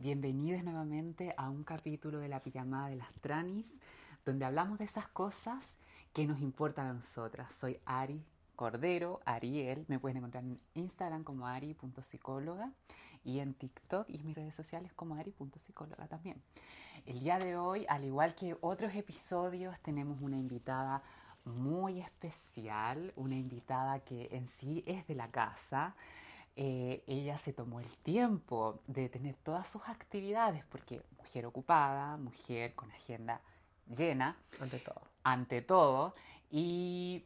Bienvenidos nuevamente a un capítulo de la pijamada de las tranis, donde hablamos de esas cosas que nos importan a nosotras. Soy Ari Cordero, Ariel, me pueden encontrar en Instagram como ari.psicóloga y en TikTok y en mis redes sociales como ari.psicóloga también. El día de hoy, al igual que otros episodios, tenemos una invitada muy especial, una invitada que en sí es de la casa. Eh, ella se tomó el tiempo de tener todas sus actividades, porque mujer ocupada, mujer con agenda llena. Ante todo. Ante todo. Y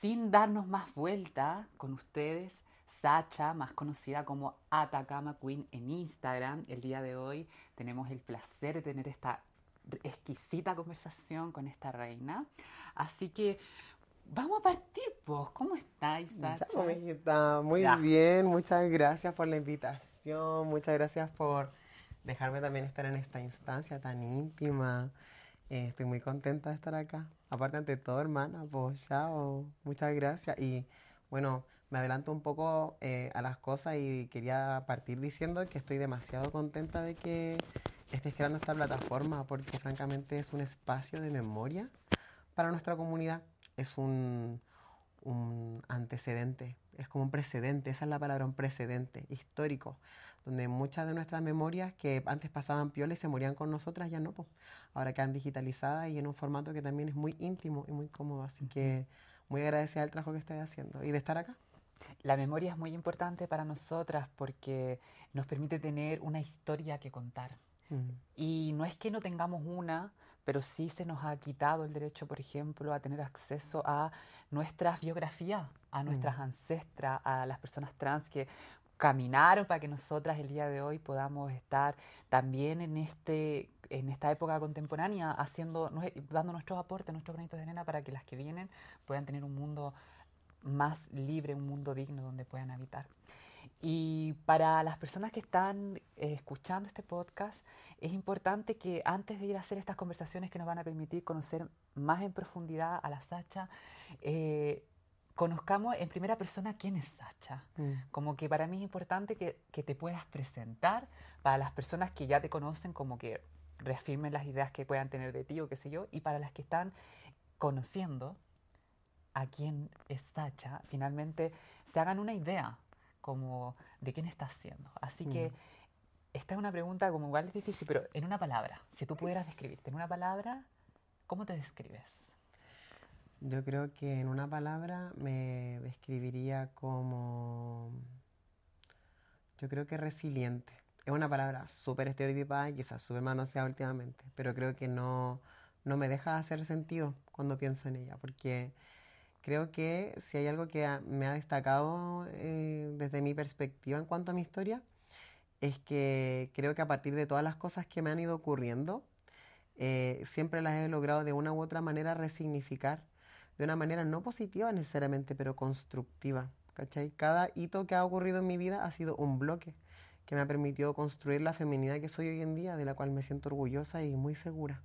sin darnos más vuelta con ustedes, Sacha, más conocida como Atacama Queen en Instagram. El día de hoy tenemos el placer de tener esta exquisita conversación con esta reina. Así que vamos a partir, pues. ¿Cómo estáis, Sacha? Ya, muy bien. Muchas gracias por la invitación. Muchas gracias por dejarme también estar en esta instancia tan íntima. Eh, estoy muy contenta de estar acá. Aparte, ante todo, hermana, pues chao. Muchas gracias. Y bueno, me adelanto un poco eh, a las cosas y quería partir diciendo que estoy demasiado contenta de que estés creando esta plataforma porque francamente es un espacio de memoria para nuestra comunidad. Es un, un antecedente, es como un precedente, esa es la palabra, un precedente histórico, donde muchas de nuestras memorias que antes pasaban piola y se morían con nosotras, ya no, pues, ahora quedan digitalizadas y en un formato que también es muy íntimo y muy cómodo. Así que muy agradecida del trabajo que estoy haciendo y de estar acá. La memoria es muy importante para nosotras porque nos permite tener una historia que contar. Y no es que no tengamos una, pero sí se nos ha quitado el derecho, por ejemplo, a tener acceso a nuestras biografías, a nuestras ancestras, a las personas trans que caminaron para que nosotras el día de hoy podamos estar también en este en esta época contemporánea haciendo dando nuestros aportes, nuestros granitos de arena para que las que vienen puedan tener un mundo más libre, un mundo digno donde puedan habitar. Y para las personas que están eh, escuchando este podcast, es importante que antes de ir a hacer estas conversaciones que nos van a permitir conocer más en profundidad a la Sacha, eh, conozcamos en primera persona quién es Sacha. Mm. Como que para mí es importante que, que, te puedas presentar para las personas que ya te conocen, como que reafirmen las ideas que puedan tener de ti o qué sé yo, y para las que están conociendo a quién es Sacha, finalmente se hagan una idea como de quién estás siendo. Así que mm. esta es una pregunta como igual es difícil, pero en una palabra, si tú pudieras describirte en una palabra, ¿cómo te describes? Yo creo que en una palabra me describiría como, yo creo que resiliente. Es una palabra súper estereotipada y quizás súper manoseada últimamente, pero creo que no, no me deja hacer sentido cuando pienso en ella, porque creo que si hay algo que me ha destacado eh, desde mi perspectiva en cuanto a mi historia, es que creo que a partir de todas las cosas que me han ido ocurriendo, eh, siempre las he logrado de una u otra manera resignificar, de una manera no positiva necesariamente, pero constructiva. ¿cachai? Cada hito que ha ocurrido en mi vida ha sido un bloque que me ha permitido construir la feminidad que soy hoy en día, de la cual me siento orgullosa y muy segura.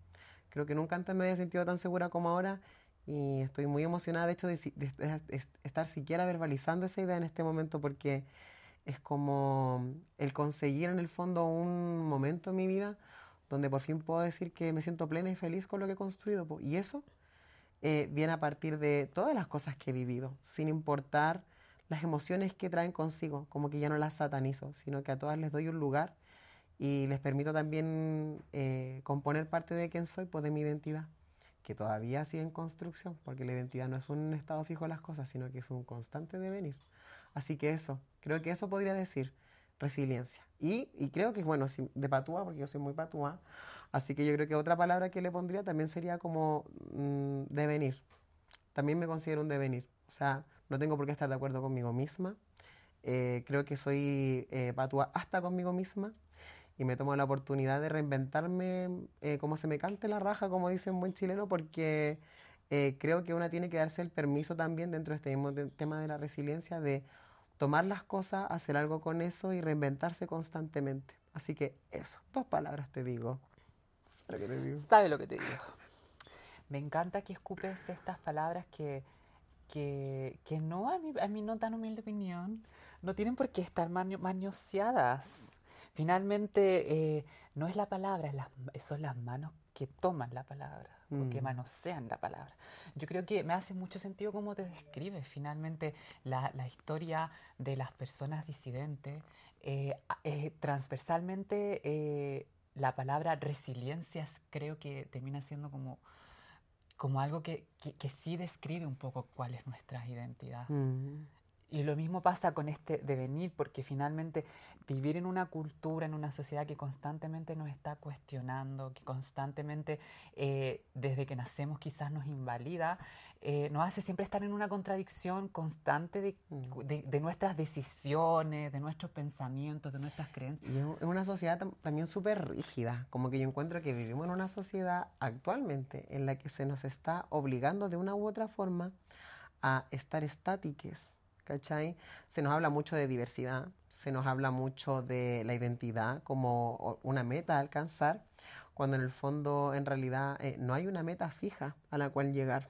Creo que nunca antes me había sentido tan segura como ahora y estoy muy emocionada, de hecho, de, estar siquiera verbalizando esa idea en este momento porque es como el conseguir en el fondo un momento en mi vida donde por fin puedo decir que me siento plena y feliz con lo que he construido. Y eso eh, viene a partir de todas las cosas que he vivido, sin importar las emociones que traen consigo, como que ya no las satanizo, sino que a todas les doy un lugar y les permito también eh, componer parte de quién soy, pues de mi identidad que todavía sigue en construcción, porque la identidad no es un estado fijo de las cosas, sino que es un constante devenir. Así que eso, creo que eso podría decir resiliencia. Y, y creo que, bueno, de patúa, porque yo soy muy patúa, así que yo creo que otra palabra que le pondría también sería como mm, devenir. También me considero un devenir. O sea, no tengo por qué estar de acuerdo conmigo misma. Eh, creo que soy eh, patúa hasta conmigo misma y me tomo la oportunidad de reinventarme eh, como se me cante la raja, como dice un buen chileno, porque eh, creo que una tiene que darse el permiso también dentro de este mismo tema de la resiliencia de tomar las cosas, hacer algo con eso y reinventarse constantemente. Así que eso, dos palabras te digo. ¿Sabe, te digo? ¿Sabe lo que te digo? Me encanta que escupes estas palabras que, que, que no, a mi, a mi no tan humilde opinión, no tienen por qué estar manioseadas finalmente eh, no es la palabra, son las manos que toman la palabra o que mm. manosean la palabra. Yo creo que me hace mucho sentido cómo te describes finalmente la, historia de las personas disidentes. Eh, eh, transversalmente, la palabra resiliencia creo que termina siendo como, como algo que, que, sí describe un poco cuál es nuestra identidad. Mm. Y lo mismo pasa con este devenir, porque finalmente vivir en una cultura, en una sociedad que constantemente nos está cuestionando, que constantemente eh, desde que nacemos quizás nos invalida, eh, nos hace siempre estar en una contradicción constante mm. de, de, nuestras decisiones, de nuestros pensamientos, de nuestras creencias. Y es una sociedad también súper rígida, como que yo encuentro que vivimos en una sociedad actualmente en la que se nos está obligando de una u otra forma a estar estátiques Se nos habla mucho de diversidad, se nos habla mucho de la identidad como una meta a alcanzar, cuando en el fondo en realidad eh, no hay una meta fija a la cual llegar.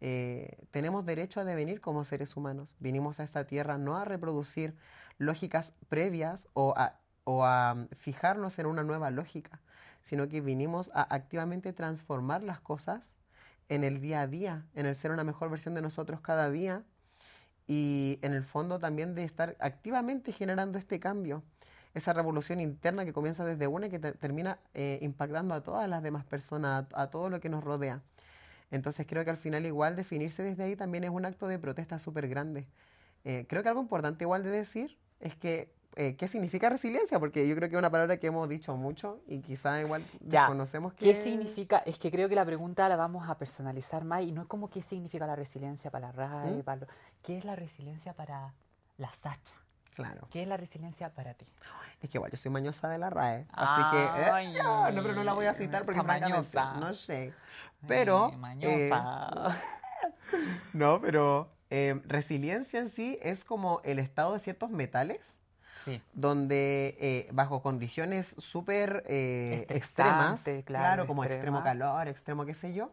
Eh, tenemos derecho a devenir como seres humanos. Vinimos a esta tierra no a reproducir lógicas previas o a, o a fijarnos en una nueva lógica, sino que vinimos a activamente transformar las cosas en el día a día, en el ser una mejor versión de nosotros cada día y en el fondo también de estar activamente generando este cambio, esa revolución interna que comienza desde una y que termina eh, impactando a todas las demás personas, a, todo lo que nos rodea. Entonces creo que al final igual definirse desde ahí también es un acto de protesta súper grande. Eh, creo que algo importante igual de decir es que eh, qué significa resiliencia, porque yo creo que es una palabra que hemos dicho mucho y quizá igual ya conocemos que... ¿Qué significa? Es que creo que la pregunta la vamos a personalizar más y no es como qué significa la resiliencia para la RAE, ¿Mm? ¿qué es la resiliencia para la Sacha? Claro. ¿Qué es la resiliencia para ti? Es que igual yo soy mañosa de la RAE, así que... Eh, no, pero no la voy a citar porque mañosa. no sé. Pero... mañosa. Eh, no, pero resiliencia en sí es como el estado de ciertos metales donde eh, bajo condiciones súper eh, extremas, claro, como extremo calor, extremo qué sé yo,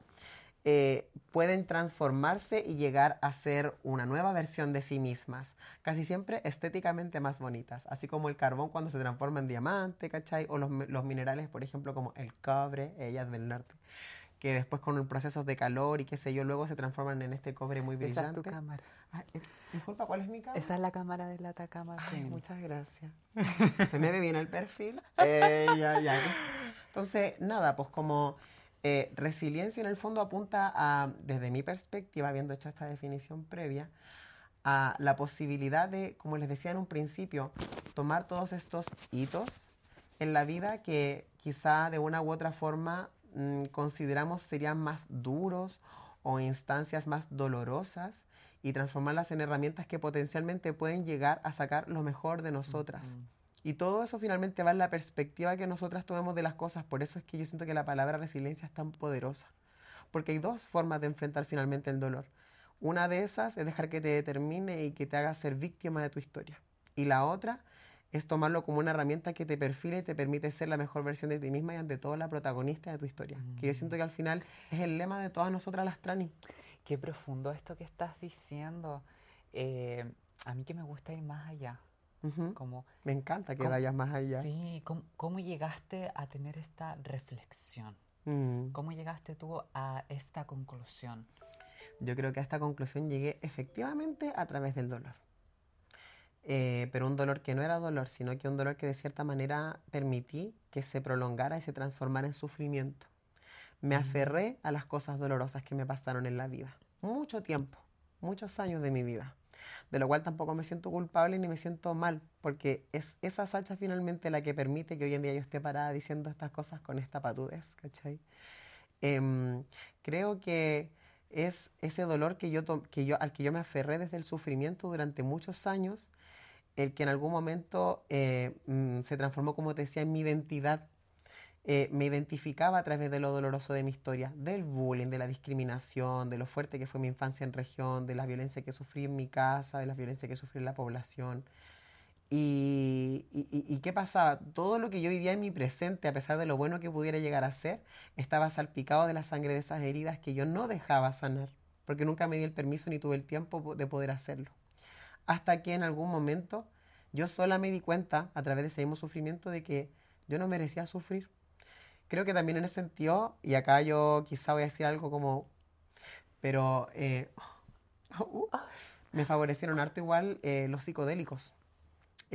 eh, pueden transformarse y llegar a ser una nueva versión de sí mismas, casi siempre estéticamente más bonitas, así como el carbón cuando se transforma en diamante, ¿cachai? O los, los minerales, por ejemplo, como el cobre, ellas del norte que después con el proceso de calor y qué sé yo, luego se transforman en este cobre muy brillante. Esa es tu cámara. Eh, disculpa, ¿cuál es mi cámara? Esa es la cámara de la Atacama. muchas gracias. se me ve bien el perfil. Eh, ya, ya. Entonces, nada, pues como eh, resiliencia en el fondo apunta a, desde mi perspectiva, habiendo hecho esta definición previa, a la posibilidad de, como les decía en un principio, tomar todos estos hitos en la vida que quizá de una u otra forma Mm, consideramos serían más duros o instancias más dolorosas y transformarlas en herramientas que potencialmente pueden llegar a sacar lo mejor de nosotras. Y todo eso finalmente va en la perspectiva que nosotras tomemos de las cosas. Por eso es que yo siento que la palabra resiliencia es tan poderosa. Porque hay dos formas de enfrentar finalmente el dolor. Una de esas es dejar que te determine y que te haga ser víctima de tu historia. Y la otra es tomarlo como una herramienta que te perfila y te permite ser la mejor versión de ti misma y ante todo la protagonista de tu historia. Que yo siento que al final es el lema de todas nosotras las trani. Qué profundo esto que estás diciendo. Eh, a mí que me gusta ir más allá. como, me encanta que vayas más allá. Sí, ¿cómo, llegaste a tener esta reflexión? Mm. ¿Cómo llegaste tú a esta conclusión? Yo creo que a esta conclusión llegué efectivamente a través del dolor. Eh, pero un dolor que no era dolor, sino que un dolor que de cierta manera permití que se prolongara y se transformara en sufrimiento. Me aferré a las cosas dolorosas que me pasaron en la vida. Mucho tiempo, muchos años de mi vida. De lo cual tampoco me siento culpable ni me siento mal, porque es esa sacha finalmente la que permite que hoy en día yo esté parada diciendo estas cosas con esta patudez, ¿cachai? Em, creo que es ese dolor que yo, que yo, al que yo me aferré desde el sufrimiento durante muchos años, el que en algún momento eh, mm, se transformó, como te decía, en mi identidad. Eh, me identificaba a través de lo doloroso de mi historia, del bullying, de la discriminación, de lo fuerte que fue mi infancia en región, de la violencia que sufrí en mi casa, de la violencia que sufrí en la población. Y, y, qué pasaba? Todo lo que yo vivía en mi presente, a pesar de lo bueno que pudiera llegar a ser, estaba salpicado de la sangre de esas heridas que yo no dejaba sanar, porque nunca me di el permiso ni tuve el tiempo de poder hacerlo hasta que en algún momento yo sola me di cuenta, a través de ese mismo sufrimiento, de que yo no merecía sufrir. Creo que también en ese sentido, y acá yo quizá voy a decir algo como, pero eh, uh, me favorecieron harto igual eh, los psicodélicos.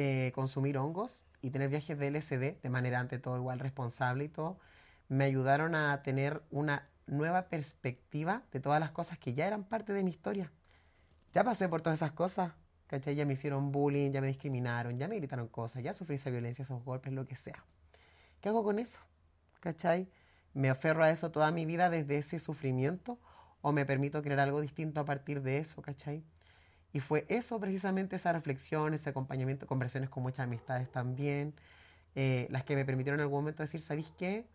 Eh, consumir hongos y tener viajes de LSD de manera ante todo igual responsable y todo, me ayudaron a tener una nueva perspectiva de todas las cosas que ya eran parte de mi historia. Ya pasé por todas esas cosas, ¿cachai? Ya me hicieron bullying, ya me discriminaron, ya me gritaron cosas, ya sufrí esa violencia, esos golpes, lo que sea. ¿Qué hago con eso? ¿Cachai? ¿Me aferro a eso toda mi vida desde ese sufrimiento o me permito crear algo distinto a partir de eso, ¿cachai? Y fue eso precisamente, esa reflexión, ese acompañamiento, conversaciones con muchas amistades también, eh, las que me permitieron en algún momento decir, ¿sabéis qué?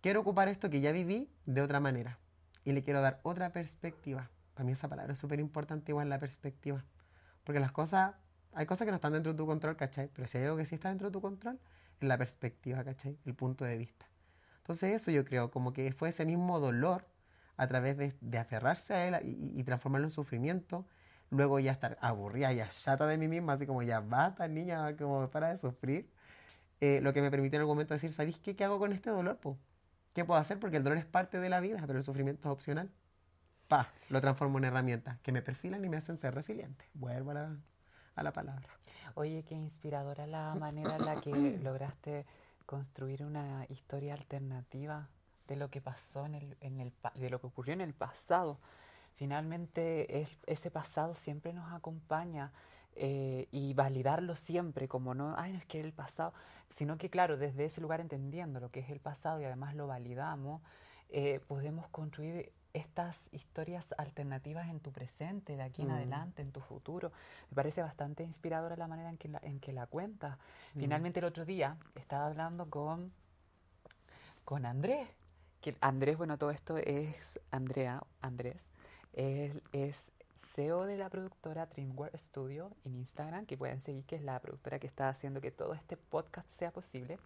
Quiero ocupar esto que ya viví de otra manera y le quiero dar otra perspectiva. Para mí esa palabra es súper importante, igual la perspectiva. Porque las cosas, hay cosas que no están dentro de tu control, ¿cachai? Pero si hay algo que sí está dentro de tu control, es la perspectiva, ¿cachai? El punto de vista. Entonces eso yo creo, como que fue ese mismo dolor a través de, aferrarse a él y, y, transformarlo en sufrimiento, luego ya estar aburrida, ya chata de mí misma, así como ya basta, niña, como para de sufrir, eh, lo que me permitió en algún momento decir, ¿sabéis qué? ¿Qué hago con este dolor? Po? ¿Qué puedo hacer? Porque el dolor es parte de la vida, pero el sufrimiento es opcional. Pa, lo transformo en herramientas que me perfilan y me hacen ser resiliente. Vuelvo a la, a la palabra. Oye, qué inspiradora la manera en la que lograste construir una historia alternativa de lo que pasó en el, en el de lo que ocurrió en el pasado. Finalmente es, ese pasado siempre nos acompaña eh, y validarlo siempre como no, ay, no es que el pasado, sino que claro, desde ese lugar entendiendo lo que es el pasado y además lo validamos, eh, podemos construir estas historias alternativas en tu presente, de aquí en mm. adelante, en tu futuro. Me parece bastante inspiradora la manera en que la, en que la cuentas. Mm. Finalmente el otro día estaba hablando con, con Andrés, que Andrés, bueno, todo esto es Andrea, Andrés, él es CEO de la productora DreamWorks Studio en Instagram, que pueden seguir, que es la productora que está haciendo que todo este podcast sea posible.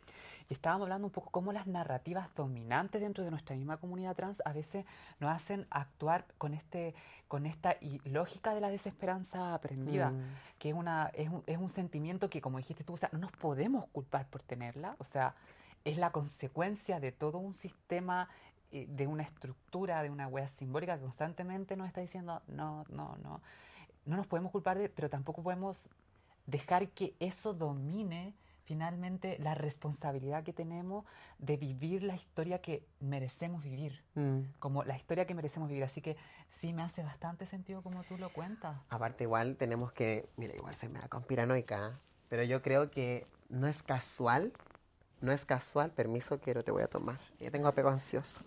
Y estábamos hablando un poco cómo las narrativas dominantes dentro de nuestra misma comunidad trans a veces nos hacen actuar con este con esta lógica de la desesperanza aprendida, mm. que es, una, es, un, es un sentimiento que, como dijiste tú, o sea, no nos podemos culpar por tenerla, o sea, es la consecuencia de todo un sistema de una estructura, de una wea simbólica que constantemente nos está diciendo, no, no, no, no nos podemos culpar, de, pero tampoco podemos dejar que eso domine finalmente la responsabilidad que tenemos de vivir la historia que merecemos vivir, mm. como la historia que merecemos vivir. Así que sí me hace bastante sentido como tú lo cuentas. Aparte igual tenemos que, mira, igual se me da conspiranoica, pero yo creo que no es casual no es casual, permiso, quiero, te voy a tomar. Ya tengo apego ansioso.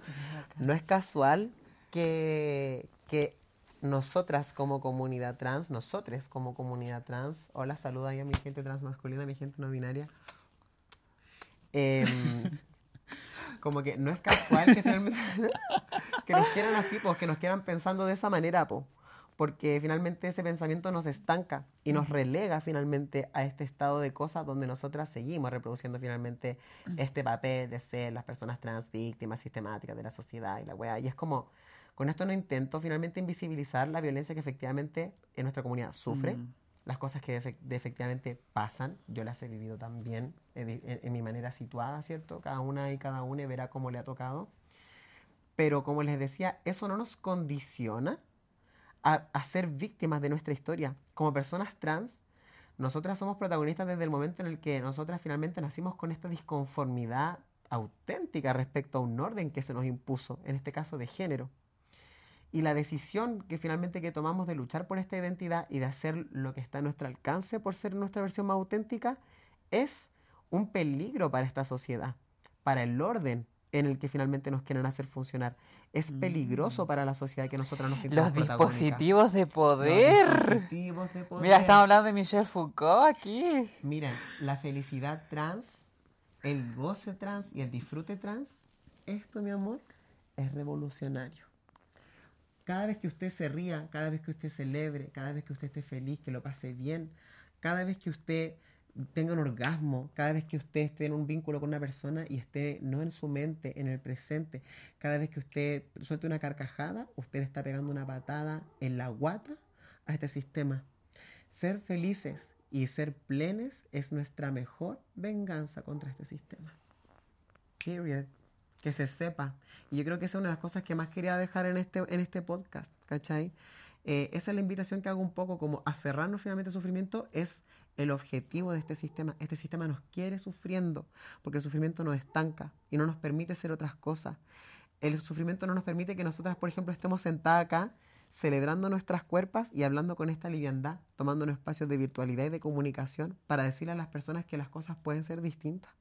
No es casual que, que nosotras como comunidad trans, nosotros como comunidad trans, hola, saluda ahí a mi gente trans masculina, a mi gente no binaria. Em, como que no es casual que, que nos quieran así, pues, que nos quieran pensando de esa manera, pues porque finalmente ese pensamiento nos estanca y nos relega finalmente a este estado de cosas donde nosotras seguimos reproduciendo finalmente este papel de ser las personas trans víctimas sistemáticas de la sociedad y la weá. Y es como, con esto no intento finalmente invisibilizar la violencia que efectivamente en nuestra comunidad sufre, las cosas que efectivamente pasan, yo las he vivido también en, en mi manera situada, ¿cierto? Cada una y cada una verá cómo le ha tocado. Pero como les decía, eso no nos condiciona a, ser víctimas de nuestra historia. Como personas trans, nosotras somos protagonistas desde el momento en el que nosotras finalmente nacimos con esta disconformidad auténtica respecto a un orden que se nos impuso, en este caso de género. Y la decisión que finalmente que tomamos de luchar por esta identidad y de hacer lo que está a nuestro alcance por ser nuestra versión más auténtica es un peligro para esta sociedad, para el orden en el que finalmente nos quieren hacer funcionar es peligroso mm. para la sociedad que nosotros nos sintamos Los dispositivos de poder. Los dispositivos de poder. Mira, estamos hablando de Michel Foucault aquí. Miren, la felicidad trans, el goce trans y el disfrute trans, esto, mi amor, es revolucionario. Cada vez que usted se ría, cada vez que usted celebre, cada vez que usted esté feliz, que lo pase bien, cada vez que usted tenga un orgasmo, cada vez que usted esté en un vínculo con una persona y esté no en su mente, en el presente, cada vez que usted suelte una carcajada, usted está pegando una patada en la guata a este sistema. Ser felices y ser plenes es nuestra mejor venganza contra este sistema. Period. Que se sepa. Y yo creo que esa es una de las cosas que más quería dejar en este, en este podcast, ¿cachai? Eh, esa es la invitación que hago un poco, como aferrarnos finalmente al sufrimiento es el objetivo de este sistema. Este sistema nos quiere sufriendo, porque el sufrimiento nos estanca y no nos permite ser otras cosas. El sufrimiento no nos permite que nosotras, por ejemplo, estemos sentadas acá celebrando nuestras cuerpas y hablando con esta liviandad, tomando un espacio de virtualidad y de comunicación para decirle a las personas que las cosas pueden ser distintas.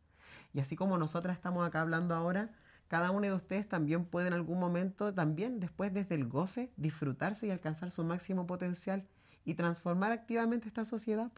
Y así como nosotras estamos acá hablando ahora, cada uno de ustedes también puede en algún momento, también después desde el goce, disfrutarse y alcanzar su máximo potencial y transformar activamente esta sociedad.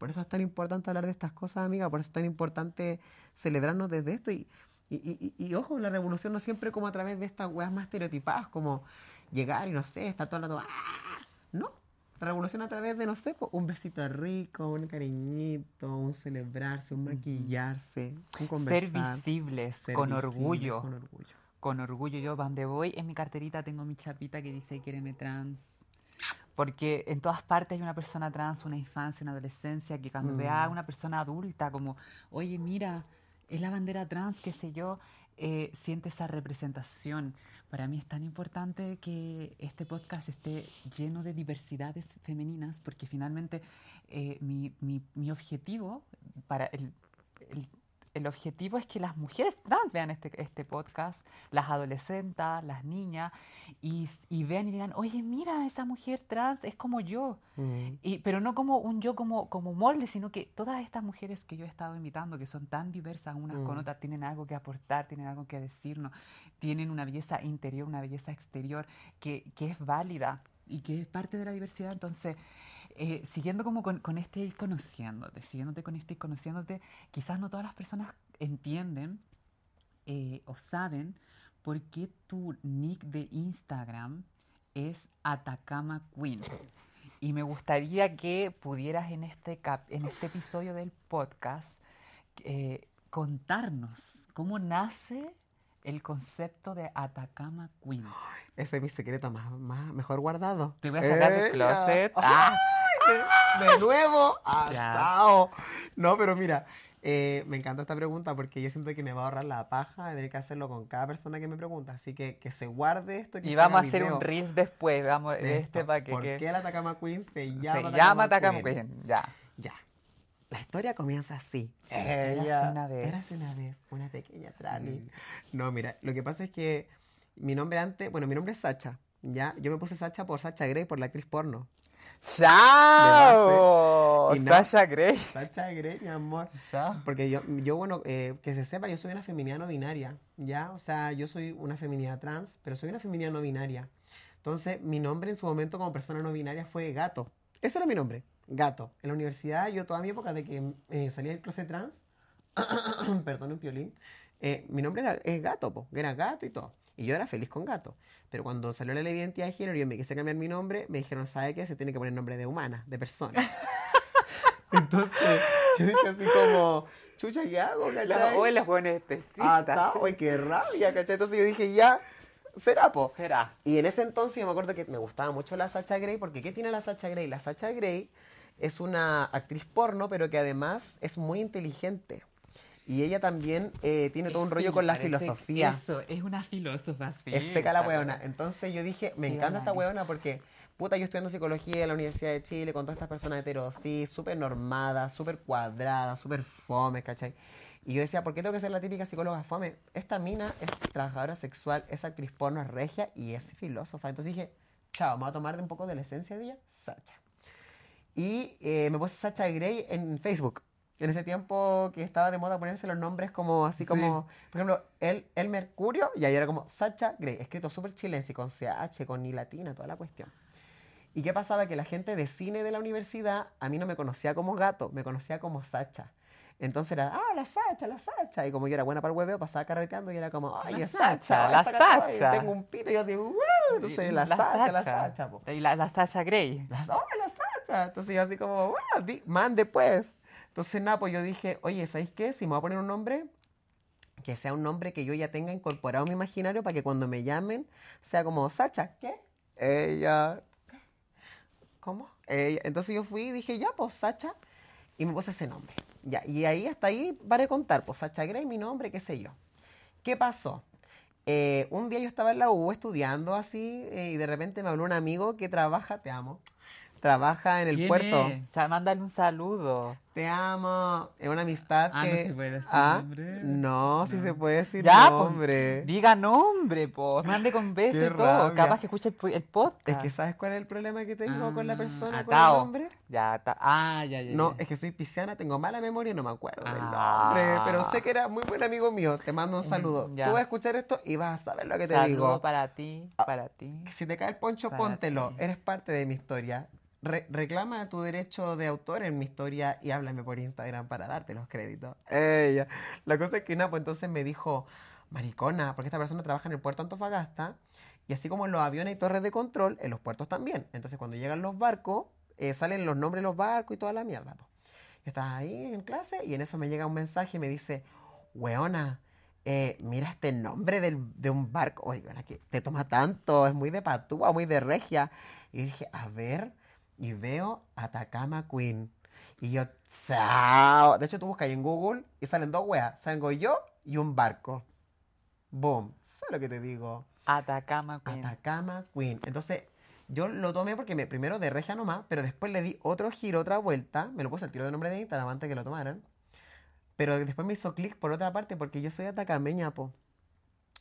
Por eso es tan importante hablar de estas cosas, amiga, por eso es tan importante celebrarnos desde esto. Y, y, y, ojo, la revolución no siempre como a través de estas weas más estereotipadas, como llegar y no sé, está todo el rato, ¡ah! No, revolución a través de, no sé, un besito rico, un cariñito, un celebrarse, un maquillarse, un conversar. Ser visibles, con orgullo. Con orgullo. Con orgullo. Yo, donde voy, en mi carterita tengo mi chapita que dice Quiereme trans. Porque en todas partes hay una persona trans, una infancia, una adolescencia, que cuando vea a mm. una persona adulta, como, oye, mira, es la bandera trans, qué sé yo, eh, siente esa representación. Para mí es tan importante que este podcast esté lleno de diversidades femeninas, porque finalmente eh, mi, mi, mi, objetivo para el, el el objetivo es que las mujeres trans vean este, este podcast, las adolescentes, las niñas, y, y, vean y digan, oye, mira, esa mujer trans es como yo. Y, pero no como un yo como, como molde, sino que todas estas mujeres que yo he estado invitando, que son tan diversas unas con mm. otras, tienen algo que aportar, tienen algo que decirnos, tienen una belleza interior, una belleza exterior que, que es válida y que es parte de la diversidad. Entonces, eh, siguiendo como con, este ir conociéndote, siguiéndote con este ir conociéndote, quizás no todas las personas entienden eh, o saben por qué tu nick de Instagram es Atacama Queen. Y me gustaría que pudieras en este, cap en este episodio del podcast eh, contarnos cómo nace el concepto de Atacama Queen. Ese es mi secreto más, más mejor guardado. Te voy a sacar del closet. ¡Ah! de, nuevo. Ah, no, pero mira, eh, me encanta esta pregunta porque yo siento que me va a ahorrar la paja de tener que hacerlo con cada persona que me pregunta. Así que que se guarde esto. y vamos a hacer un reels después vamos, de, este para ¿Por qué la Atacama Queen se llama, se llama Atacama Queen? Ya. Ya. La historia comienza así. Ella, una vez. Era una vez, una pequeña Trali. No, mira, lo que pasa es que mi nombre antes, bueno, mi nombre es Sacha. Ya, yo me puse Sacha por Sacha Grey, por la actriz porno. ¡Chao! Sasha Grey. Sasha Grey, mi amor. Porque yo, yo bueno, eh, que se sepa, yo soy una feminidad no binaria, ¿ya? O sea, yo soy una feminidad trans, pero soy una feminidad no binaria. Entonces, mi nombre en su momento como persona no binaria fue Gato. Ese era mi nombre, Gato. En la universidad, yo toda mi época de que eh, salía del closet trans, perdón un piolín, eh, mi nombre era es Gato, po, era Gato y todo. Y yo era feliz con gato. Pero cuando salió la identidad de género y yo me quise cambiar mi nombre, me dijeron, ¿sabe qué? Se tiene que poner nombre de humana, de persona. Entonces, yo dije así como, chucha, ¿qué hago? ¿cachai? Las abuelas jóvenes específicas. Ah, ¡Uy, qué rabia, ¿cachai? Entonces yo dije, ya, será, po. Será. Y en ese entonces yo me acuerdo que me gustaba mucho la Sacha Grey, porque ¿qué tiene la Sacha Grey? La Sacha Grey es una actriz porno, pero que además es muy inteligente. Y ella también eh, tiene todo un rollo con la filosofía. Eso, es una filósofa, sí. Es seca la hueona. Entonces yo dije, me encanta esta hueona porque, puta, yo estudiando psicología en la Universidad de Chile con todas estas personas heterosis, súper normadas, súper cuadradas, súper fome, ¿cachai? Y yo decía, ¿por qué tengo que ser la típica psicóloga fome? Esta mina es trabajadora sexual, es actriz porno, es regia y es filósofa. Entonces dije, chao, me voy a tomar de un poco de la esencia de ella, Sacha. Y eh, me puse Sacha Grey en Facebook en ese tiempo que estaba de moda ponerse los nombres como así como, por ejemplo, el, el Mercurio, y ahí era como Sacha Grey, escrito súper chilense, con CH, con ni latina, toda la cuestión. ¿Y qué pasaba? Que la gente de cine de la universidad a mí no me conocía como gato, me conocía como Sacha. Entonces era, ah, la Sacha, la Sacha. Y como yo era buena para el hueveo, pasaba carreteando y era como, ay, la Sacha, la Sacha. Tengo un pito y yo así, ¡wow! Entonces, la, Sacha, la Sacha. Y la, la Sacha Grey. La, oh, la Sacha. Entonces yo así como, wow, man, después. Entonces, nada, pues yo dije, oye, ¿sabéis qué? Si me voy a poner un nombre, que sea un nombre que yo ya tenga incorporado en mi imaginario para que cuando me llamen sea como Sacha, ¿qué? Ella, ¿cómo? Entonces yo fui y dije, ya, pues Sacha. Y me puse ese nombre. Ya, y ahí hasta ahí para contar, pues Sacha Grey, mi nombre, qué sé yo. ¿Qué pasó? Eh, un día yo estaba en la U estudiando así eh, y de repente me habló un amigo que trabaja, te amo, trabaja en el ¿Quién puerto. es? O sea, mándale un saludo. Te amo. Es una amistad Ah, no que... se puede decir Ah, nombre. No, sí No. se puede decir Ya, pues, nombre. Diga nombre, po. Mande con beso Qué y todo. rabia. Capaz que escuche el, el podcast. Es que ¿sabes cuál es el problema que tengo con la Ah, persona con el atao. nombre? Ya, está. Ah, ya, ya. No, ya. es que soy pisciana, tengo mala memoria y no me acuerdo del Ah. nombre. Pero sé que era muy buen amigo mío. Te mando un saludo. Mm, ya. Tú vas a escuchar esto y vas a saber lo que te Saludo digo. para ti, Ah, para ti. Que si te cae el poncho, Para póntelo. ti. Eres parte de mi historia. Re- reclama tu derecho de autor en mi historia y háblame por Instagram para darte los créditos. La cosa es que nada, pues entonces me dijo, maricona, porque esta persona trabaja en el puerto Antofagasta y así como en los aviones y torres de control, en los puertos también. Entonces cuando llegan los barcos, eh, salen los nombres de los barcos y toda la mierda. po. Yo estaba ahí en clase y en eso me llega un mensaje y me dice, weona, eh, mira este nombre del- de un barco. Weona, que te toma tanto, es muy de patúa, muy de regia. Y dije, a ver, y veo Atacama Queen. Y yo, chao. De hecho, tú buscas ahí en Google y salen dos weas. Salgo yo y un barco. Boom. ¿Sabes lo que te digo? Atacama Queen. Atacama Queen. Entonces, yo lo tomé porque me, primero de regia nomás, pero después le di otro giro, otra vuelta. Me lo puse el tiro de nombre de Instagram antes que lo tomaran. Pero después me hizo clic por otra parte porque yo soy atacameña, po.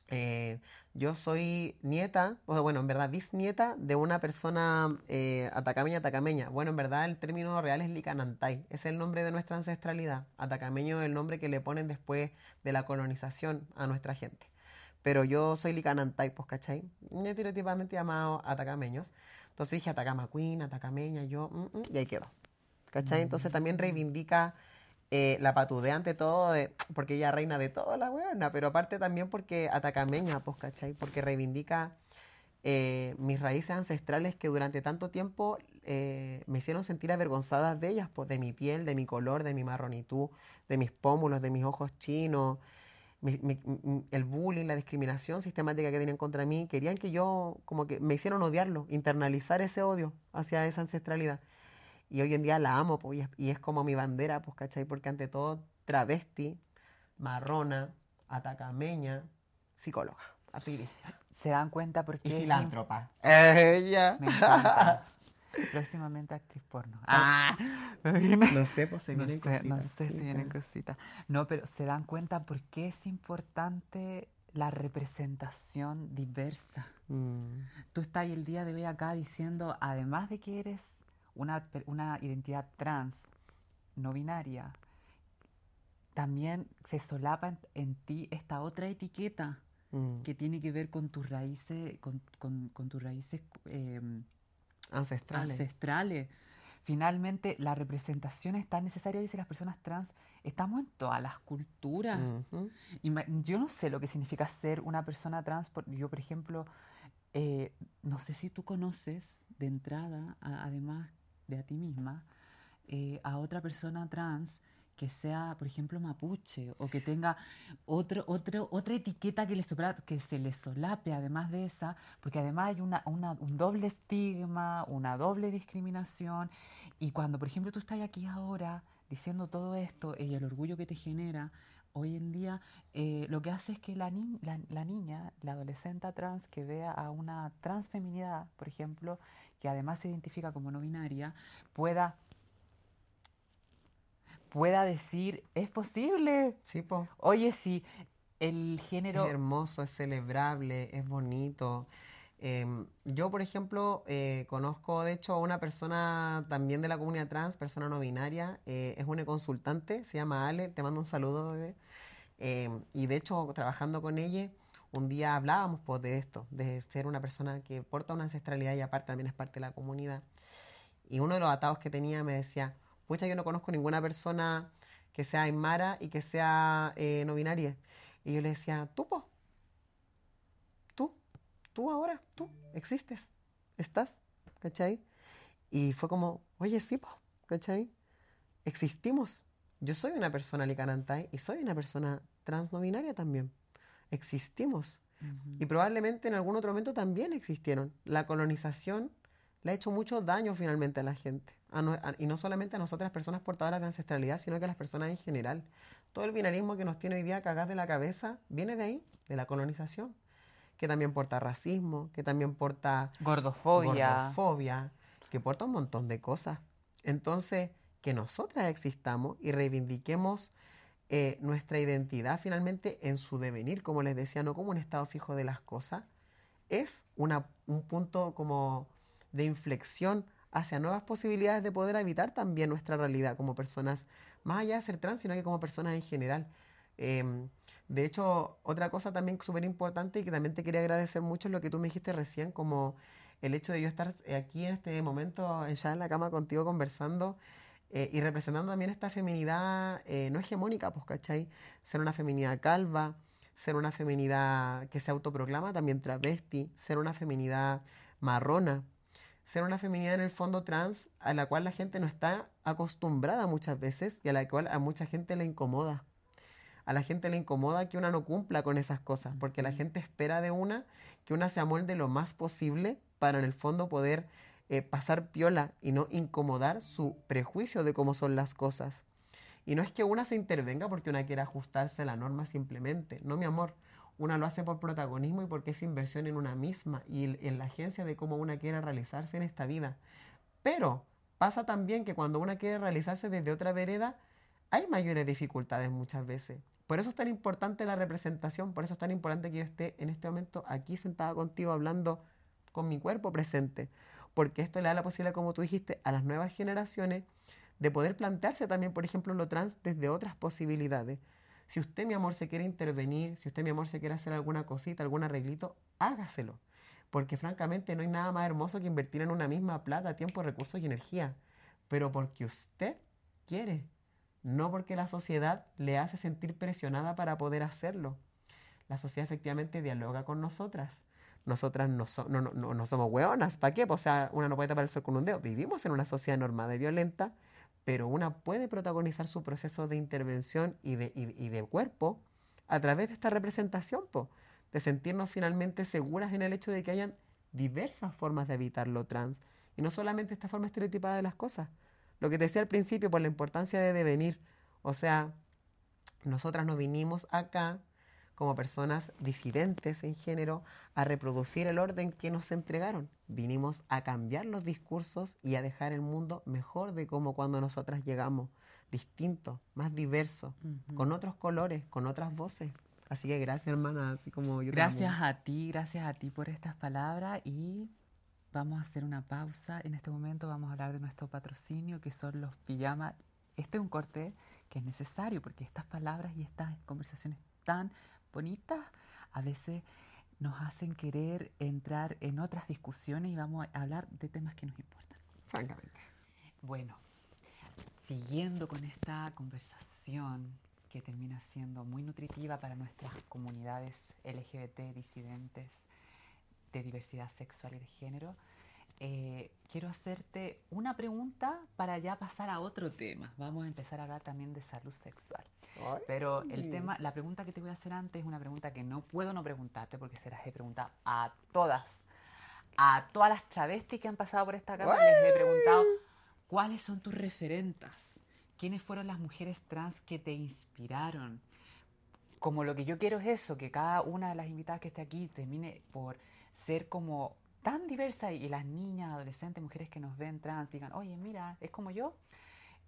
Eh, yo soy nieta, o bueno, en verdad bisnieta de una persona eh, atacameña, atacameña. Bueno, en verdad el término real es Licanantay, es el nombre de nuestra ancestralidad. Atacameño es el nombre que le ponen después de la colonización a nuestra gente. Pero yo soy Licanantay, pues, ¿cachai? Estereotipamente llamados atacameños. Entonces dije Atacama Queen, atacameña, yo, mm, mm, y ahí quedó. ¿Cachai? Entonces también reivindica eh, la patudea ante todo, porque ella reina de todo la weona, pero aparte también porque atacameña, pues, ¿cachai? Porque reivindica eh, mis raíces ancestrales que durante tanto tiempo eh, me hicieron sentir avergonzadas de ellas, pues, de mi piel, de mi color, de mi marronitud, de mis pómulos, de mis ojos chinos, el bullying, la discriminación sistemática que tenían contra mí, querían que yo, como que me hicieron odiarlo, internalizar ese odio hacia esa ancestralidad. Y hoy en día la amo, pues, y es, y es como mi bandera, pues, ¿cachai? Porque ante todo, travesti, marrona, atacameña, psicóloga, activista ¿Se dan cuenta por y filántropa. Ella. im- Me encanta. Próximamente actriz porno. Ah, No sé, pues se no vienen sé, no cositas, sé si sí, vienen claro. cositas. No, pero se dan cuenta por qué es importante la representación diversa. Mm, Tú estás el día de hoy acá diciendo, además de que eres una, una identidad trans, no binaria, también se solapa en, en ti esta otra etiqueta mm. que tiene que ver con tus raíces, con, con- con tus raíces em, Ancestrales. ancestrales. Finalmente, la representación es tan necesaria, dice las personas trans, estamos en todas las culturas. Yo no sé lo que significa ser una persona trans. por- Yo, por ejemplo, eh, no sé si tú conoces de entrada, a- además de a ti misma, eh, a otra persona trans que sea, por ejemplo, mapuche o que tenga otro, otro, otra etiqueta que, le sopla- que se le solape además de esa, porque además hay una, un doble estigma, una doble discriminación. Y cuando, por ejemplo, tú estás aquí ahora diciendo todo esto y el orgullo que te genera, hoy en día eh, lo que hace es que la, ni- la, la niña, la adolescente trans que vea a una transfeminidad, por ejemplo, que además se identifica como no binaria, pueda pueda decir, es posible. Sí, po. Oye, si el Es género... hermoso, es celebrable, es bonito. Em, yo, por ejemplo, eh, conozco de hecho a una persona también de la comunidad trans, persona no binaria, eh, es una consultante, se llama Ale, te mando un saludo, bebé. Em, y de hecho, trabajando con ella, un día hablábamos pues, de esto, de ser una persona que porta una ancestralidad y aparte también es parte de la comunidad. Y uno de los atados que tenía me decía, pucha, yo no conozco ninguna persona que sea aymara y que sea eh, no binaria. Y yo le decía, tú, tú, tú ahora, tú, existes, estás, ¿cachai? Y fue como, oye, sí, po, ¿cachai? Existimos. Yo soy una persona licanantay y soy una persona trans no binaria también. Existimos. Y probablemente en algún otro momento también existieron. La colonización le ha hecho mucho daño finalmente a la gente. y no solamente a nosotras personas portadoras de ancestralidad, sino que a las personas en general. Todo el binarismo que nos tiene hoy día cagadas de la cabeza viene de ahí, de la colonización, que también porta racismo, que también porta gordofobia, gordofobia que porta un montón de cosas. Entonces, que nosotras existamos y reivindiquemos eh, nuestra identidad finalmente en su devenir, como les decía, no como un estado fijo de las cosas, es una, un punto como de inflexión hacia nuevas posibilidades de poder habitar también nuestra realidad como personas, más allá de ser trans, sino que como personas en general. Em, de hecho, otra cosa también súper importante y que también te quería agradecer mucho es lo que tú me dijiste recién, como el hecho de yo estar aquí en este momento, ya en la cama contigo conversando eh, y representando también esta feminidad eh, no hegemónica, pues, ¿cachai? Ser una feminidad calva, ser una feminidad que se autoproclama también travesti, ser una feminidad marrona, ser una feminidad en el fondo trans a la cual la gente no está acostumbrada muchas veces y a la cual a mucha gente le incomoda. A la gente le incomoda que una no cumpla con esas cosas, porque la gente espera de una que una se amolde lo más posible para en el fondo poder eh, pasar piola y no incomodar su prejuicio de cómo son las cosas. Y no es que una se intervenga porque una quiera ajustarse a la norma simplemente, no mi amor, una lo hace por protagonismo y porque es inversión en una misma y en la agencia de cómo una quiere realizarse en esta vida. Pero pasa también que cuando una quiere realizarse desde otra vereda, hay mayores dificultades muchas veces. Por eso es tan importante la representación, por eso es tan importante que yo esté en este momento aquí sentada contigo hablando con mi cuerpo presente, porque esto le da la posibilidad, como tú dijiste, a las nuevas generaciones de poder plantearse también, por ejemplo, lo trans desde otras posibilidades. Si usted, mi amor, se quiere intervenir, si usted, mi amor, se quiere hacer alguna cosita, algún arreglito, hágaselo. Porque francamente no hay nada más hermoso que invertir en una misma plata, tiempo, recursos y energía. Pero porque usted quiere, no porque la sociedad le hace sentir presionada para poder hacerlo. La sociedad efectivamente dialoga con nosotras. Nosotras no, no somos hueonas. ¿Para qué? Pues, o sea, una no puede tapar el sol con un dedo. Vivimos en una sociedad normal y violenta pero una puede protagonizar su proceso de intervención y de, cuerpo a través de esta representación, de sentirnos finalmente seguras en el hecho de que hayan diversas formas de evitar lo trans y no solamente esta forma estereotipada de las cosas. Lo que te decía al principio, por la importancia de devenir. O sea, nosotras no vinimos acá como personas disidentes en género a reproducir el orden que nos entregaron. Vinimos a cambiar los discursos y a dejar el mundo mejor de como cuando nosotras llegamos, distinto, más diverso, con otros colores, con otras voces. Así que gracias, hermana, así como yo Gracias a ti, gracias a ti por estas palabras y vamos a hacer una pausa. En este momento vamos a hablar de nuestro patrocinio, que son los pijamas. Este es un corte que es necesario porque estas palabras y estas conversaciones tan bonitas, a veces nos hacen querer entrar en otras discusiones y vamos a hablar de temas que nos importan. Francamente. Bueno, siguiendo con esta conversación que termina siendo muy nutritiva para nuestras comunidades LGBT, disidentes, de diversidad sexual y de género, eh, quiero hacerte una pregunta para ya pasar a otro tema. Vamos a empezar a hablar también de salud sexual. Pero el tema, la pregunta que te voy a hacer antes es una pregunta que no puedo no preguntarte porque se las he preguntado a todas, a todas las chavestis que han pasado por esta cámara, les he preguntado cuáles son tus referentas, quiénes fueron las mujeres trans que te inspiraron. Como lo que yo quiero es eso, que cada una de las invitadas que esté aquí termine por ser como tan diversa y las niñas, adolescentes, mujeres que nos ven trans digan, oye, mira, es como yo.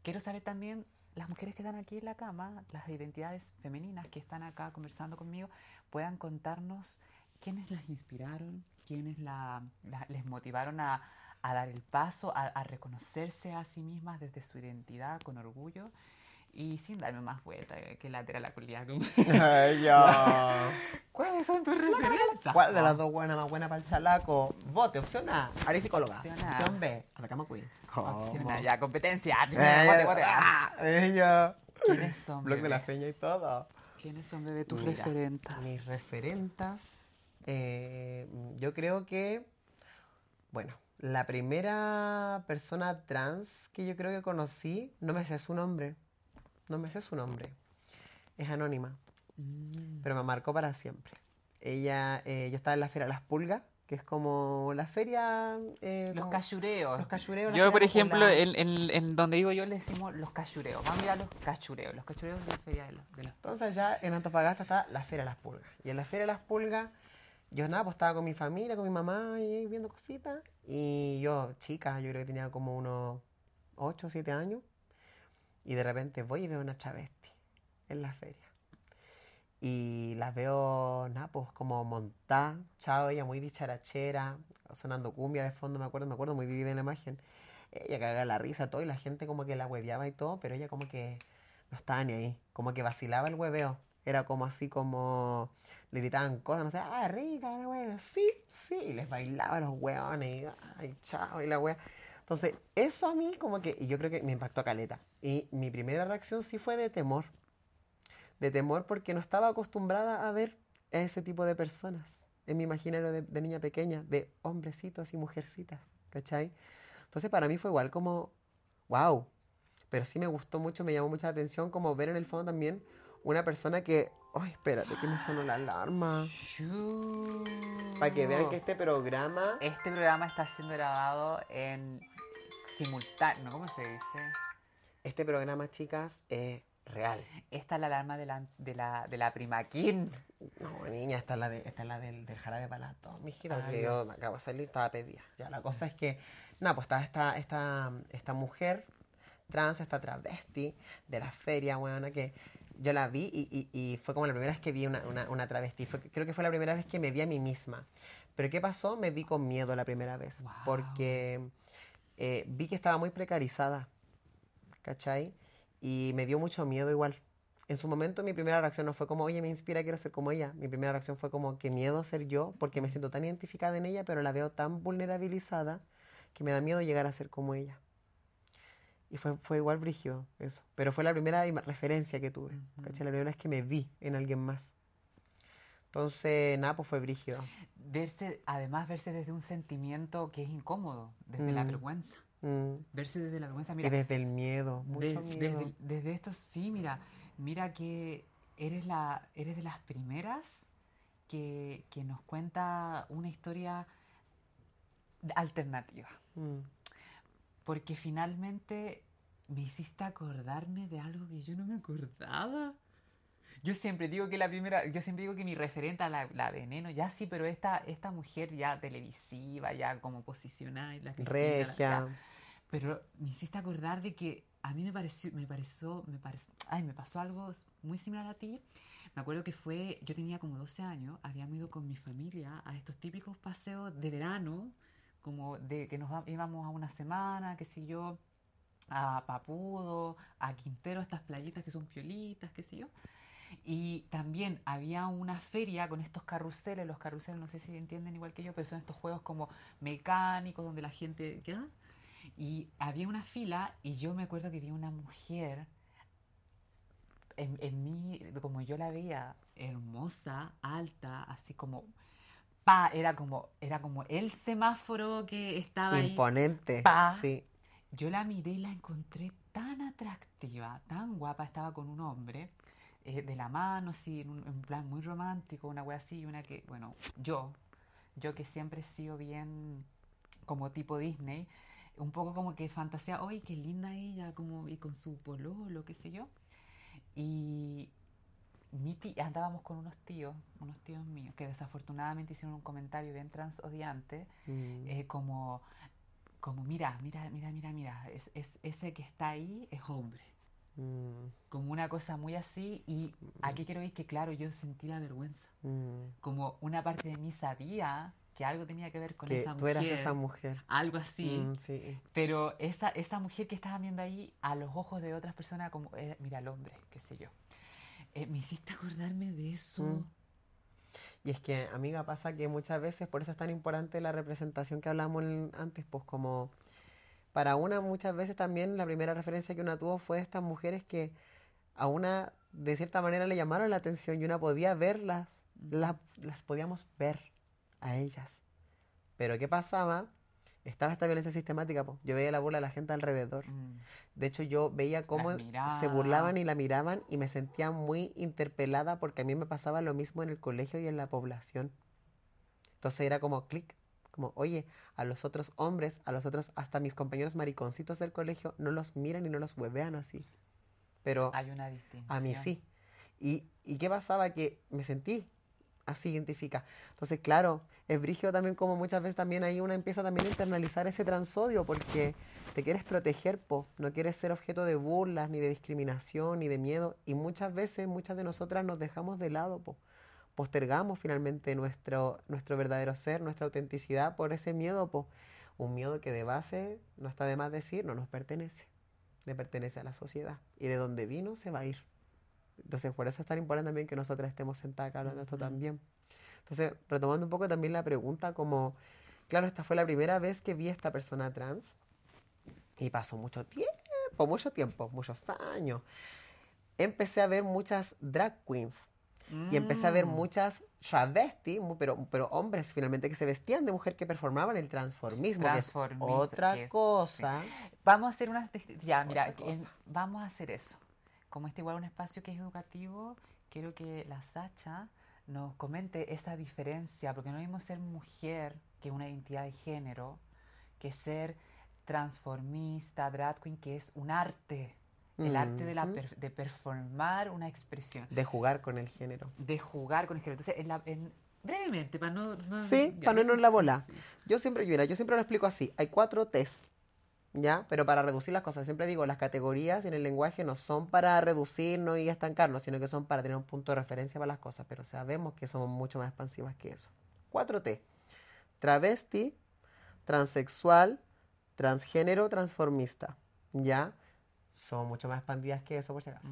Quiero saber también las mujeres que están aquí en la cama, las identidades femeninas que están acá conversando conmigo, puedan contarnos quiénes las inspiraron, quiénes la, les motivaron a, dar el paso, a, a reconocerse a sí mismas desde su identidad con orgullo y sin darme más vuelta que la de la culiada. ¿Cuáles son tus referentes? ¿Cuál de las dos buenas más buena para el chalaco? Vote, opción A, Ari psicóloga. Opción, B, atacamos Queen. Opción A, ya, competencia. vote, vote. Ah, ella. ¿Quiénes son? Blog de la feña y todo. ¿Quiénes son, bebé, tus referentes? Mis referentas, eh, yo creo que, bueno, la primera persona trans que yo creo que conocí, no me sé su nombre, no me sé su nombre. Es anónima. Mm. Pero me marcó para siempre. Ella, eh, yo estaba en la Feria Las Pulgas, que es como la feria... Eh, los cachureos. Los cachureos. Yo, por ejemplo, en, donde vivo yo le decimos los cachureos. Vamos a mirar los cachureos. Los cachureos de la feria de, los, Entonces ya en Antofagasta está la feria las pulgas. Y en la feria de las pulgas, yo nada, pues estaba con mi familia, con mi mamá y viendo cositas. Y yo, chica, yo creo que tenía como unos 8 o 7 años. Y de repente voy y veo una travesti en la feria. Y las veo, nada, pues como montada, chao, ella muy dicharachera, sonando cumbia de fondo, me acuerdo, me acuerdo muy vivida en la imagen. Ella caga la risa, todo, y la gente como que la hueveaba y todo, pero ella como que no estaba ni ahí, como que vacilaba el hueveo. Era como así como le gritaban cosas, no sé, ah, rica, la wea, sí, sí, y les bailaba los hueones, y ay, chao, y la wea. Entonces, eso a mí como que, y yo creo que me impactó a caleta. Y mi primera reacción sí fue de temor de temor porque no estaba acostumbrada a ver a ese tipo de personas en mi imaginario de, niña pequeña, de hombrecitos y mujercitas, ¿cachai? Entonces para mí fue igual como, wow, pero sí me gustó mucho, me llamó mucha atención como ver en el fondo también una persona que, ay, espérate, que me sonó la alarma. Para que vean que este programa... Este programa está siendo grabado en simultáneo, ¿cómo se dice? Este programa, chicas, es real. Esta es la alarma de la, de la, de la primaquín. No, niña, esta es la, de, esta es la del, del jarabe para la tos, mijita, que yo me acabo de salir, estaba pedida. Ya, la cosa es que, nada, pues estaba esta, esta, esta mujer trans, esta travesti de la feria, buena, que yo la vi y, y, fue como la primera vez que vi una, una, una travesti. Fue, creo que fue la primera vez que me vi a mí misma. Pero ¿qué pasó? Me vi con miedo la primera vez. Porque eh, vi que estaba muy precarizada. ¿Cachai? Y me dio mucho miedo igual. En su momento mi primera reacción no fue como, oye, me inspira, quiero ser como ella. Mi primera reacción fue como, qué miedo ser yo, porque me siento tan identificada en ella, pero la veo tan vulnerabilizada que me da miedo llegar a ser como ella. Y fue, fue igual brígido eso. Pero fue la primera referencia que tuve. La primera vez que me vi en alguien más. Entonces, nada, pues fue brígido. Verse, además, verse desde un sentimiento que es incómodo, desde la mm. vergüenza. Mm. Verse desde la vergüenza, mira. Y desde el miedo, mucho miedo. Desde, esto, sí, mira, mira que eres, la, eres de las primeras que, nos cuenta una historia alternativa. Mm. Porque finalmente me hiciste acordarme de algo que yo no me acordaba. Yo siempre digo que la primera, yo siempre digo que mi referente a la, la veneno, ya sí, pero esta, esta mujer ya televisiva, ya como posicionada, la Regia. Pero me hiciste acordar de que a mí me pareció, me pareció, me pareció, ay, me pasó algo muy similar a ti. Me acuerdo que fue, yo tenía como 12 años, habíamos ido con mi familia a estos típicos paseos de verano, como de que nos íbamos a una semana, qué sé yo, a Papudo, a Quintero, estas playitas que son piolitas, qué sé yo. Y también había una feria con estos carruseles, los carruseles no sé si entienden igual que yo, pero son estos juegos como mecánicos donde la gente, ¿qué? Y había una fila y yo me acuerdo que vi una mujer en, en mí, como yo la veía, hermosa, alta, así como pa, era como, era como el semáforo que estaba Imponente, sí. Yo la miré y la encontré tan atractiva, tan guapa, estaba con un hombre eh, de la mano, así, en un plan muy romántico, una wea así, una que, bueno, yo, yo que siempre he sido bien como tipo Disney, un poco como que fantasea, ¡ay, qué linda ella! Como, y con su pololo, qué sé yo. Y mi andábamos con unos tíos, unos tíos míos, que desafortunadamente hicieron un comentario bien transodiante, mm. eh, como, como, mira, mira, mira, mira, mira, es, es, ese que está ahí es hombre. Mm. Como una cosa muy así, y aquí quiero ir que, claro, yo sentí la vergüenza. Mm. Como una parte de mí sabía que algo tenía que ver con esa mujer. Tú eras esa mujer. Algo así. Mm, pero esa, esa mujer que estaba viendo ahí, a los ojos de otras personas, como, eh, mira, el hombre, qué sé yo. Eh, me hiciste acordarme de eso. Mm. Y es que, amiga, pasa que muchas veces, por eso es tan importante la representación que hablamos antes, pues como para una muchas veces también la primera referencia que una tuvo fue de estas mujeres que a una de cierta manera le llamaron la atención y una podía verlas, las podíamos ver a ellas. Pero ¿qué pasaba? Estaba esta violencia sistemática, yo veía la burla de la gente alrededor. Mm. De hecho, yo veía cómo se burlaban y la miraban y me sentía muy interpelada porque a mí me pasaba lo mismo en el colegio y en la población. Entonces era como clic, Como, oye, a los otros hombres, a los otros, hasta mis compañeros mariconcitos del colegio, no los miran y no los huevean así. Pero Hay una distinción. a mí sí. ¿Y, ¿Y qué pasaba? Que me sentí así identifica. Entonces, claro, es brígido también como muchas veces también ahí uno empieza también a internalizar ese transodio porque te quieres proteger, po, no quieres ser objeto de burlas, ni de discriminación, ni de miedo. Y muchas veces, muchas de nosotras nos dejamos de lado, po. Postergamos finalmente nuestro, nuestro verdadero ser, nuestra autenticidad por ese miedo, po. Un miedo que de base, no está de más decir, no nos pertenece. Le pertenece a la sociedad. Y de donde vino se va a ir. Entonces, por eso es tan importante también que nosotras estemos sentadas acá hablando de esto también. Entonces, retomando un poco también la pregunta, como, claro, esta fue la primera vez que vi a esta persona trans y pasó mucho tiempo, mucho tiempo, muchos años. Empecé a ver muchas drag queens y empecé a ver Mm. muchas travestis, pero, pero hombres finalmente que se vestían de mujer que performaban el transformismo, que es Transformismo, otra que es- cosa. Vamos a hacer una... Ya, mira, en- vamos a hacer eso. Como este igual un espacio que es educativo, quiero que la Sacha nos comente esa diferencia, porque no mismo ser mujer, que es una identidad de género, que ser transformista, drag queen, que es un arte. El arte de, la per- de performar una expresión, De jugar con el género. de jugar con el género. Entonces, en la- en- brevemente, para no... no- Sí, para no irnos la bola. sí. Yo siempre, mira, yo siempre lo explico así. Hay cuatro T's, ¿ya? Pero para reducir las cosas, siempre digo, las categorías en el lenguaje no son para reducirnos y estancarnos, sino que son para tener un punto de referencia para las cosas, pero sabemos que somos mucho más expansivas que eso. Cuatro T. Travesti, transexual, transgénero, transformista, ¿ya? Son mucho más expandidas que eso, por si acaso.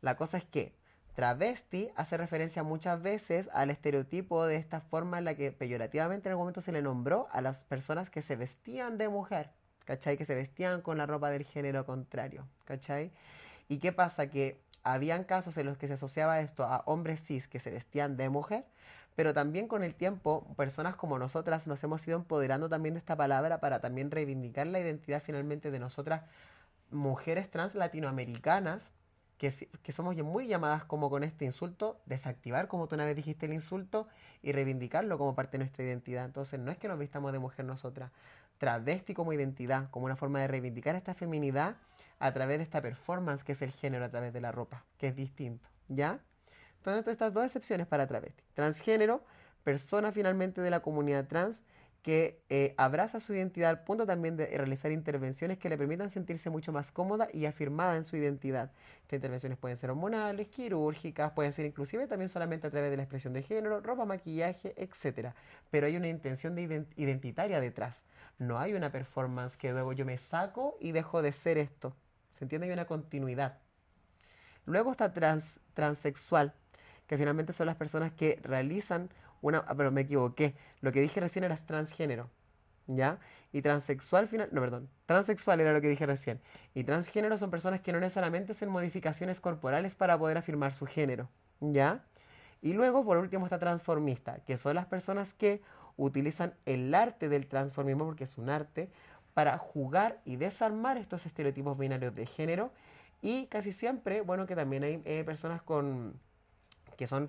La cosa es que travesti hace referencia muchas veces al estereotipo de esta forma en la que peyorativamente en algún momento se le nombró a las personas que se vestían de mujer, ¿cachai? Que se vestían con la ropa del género contrario, ¿cachai? ¿Y qué pasa? Que habían casos en los que se asociaba esto a hombres cis que se vestían de mujer, pero también con el tiempo personas como nosotras nos hemos ido empoderando también de esta palabra para también reivindicar la identidad finalmente de nosotras mujeres trans latinoamericanas que, que somos muy llamadas como con este insulto, desactivar como tú una vez dijiste el insulto y reivindicarlo como parte de nuestra identidad. Entonces no es que nos vistamos de mujer nosotras, travesti como identidad, como una forma de reivindicar esta feminidad a través de esta performance que es el género a través de la ropa, que es distinto, ¿ya? Entonces estas dos excepciones para travesti. Transgénero, persona finalmente de la comunidad trans que eh, abraza su identidad al punto también de realizar intervenciones que le permitan sentirse mucho más cómoda y afirmada en su identidad. Estas intervenciones pueden ser hormonales, quirúrgicas, pueden ser inclusive también solamente a través de la expresión de género, ropa, maquillaje, etc. Pero hay una intención de ident- identitaria detrás. No hay una performance que luego yo me saco y dejo de ser esto. ¿Se entiende? Hay una continuidad. Luego está trans, transexual, que finalmente son las personas que realizan una... Ah, pero me equivoqué. Lo que dije recién era transgénero. ¿Ya? Y transexual, final, no, perdón. Transexual era lo que dije recién. Y transgénero son personas que no necesariamente hacen modificaciones corporales para poder afirmar su género. ¿Ya? Y luego, por último, está transformista, que son las personas que utilizan el arte del transformismo, porque es un arte, para jugar y desarmar estos estereotipos binarios de género. Y casi siempre, bueno, que también hay eh, personas con que son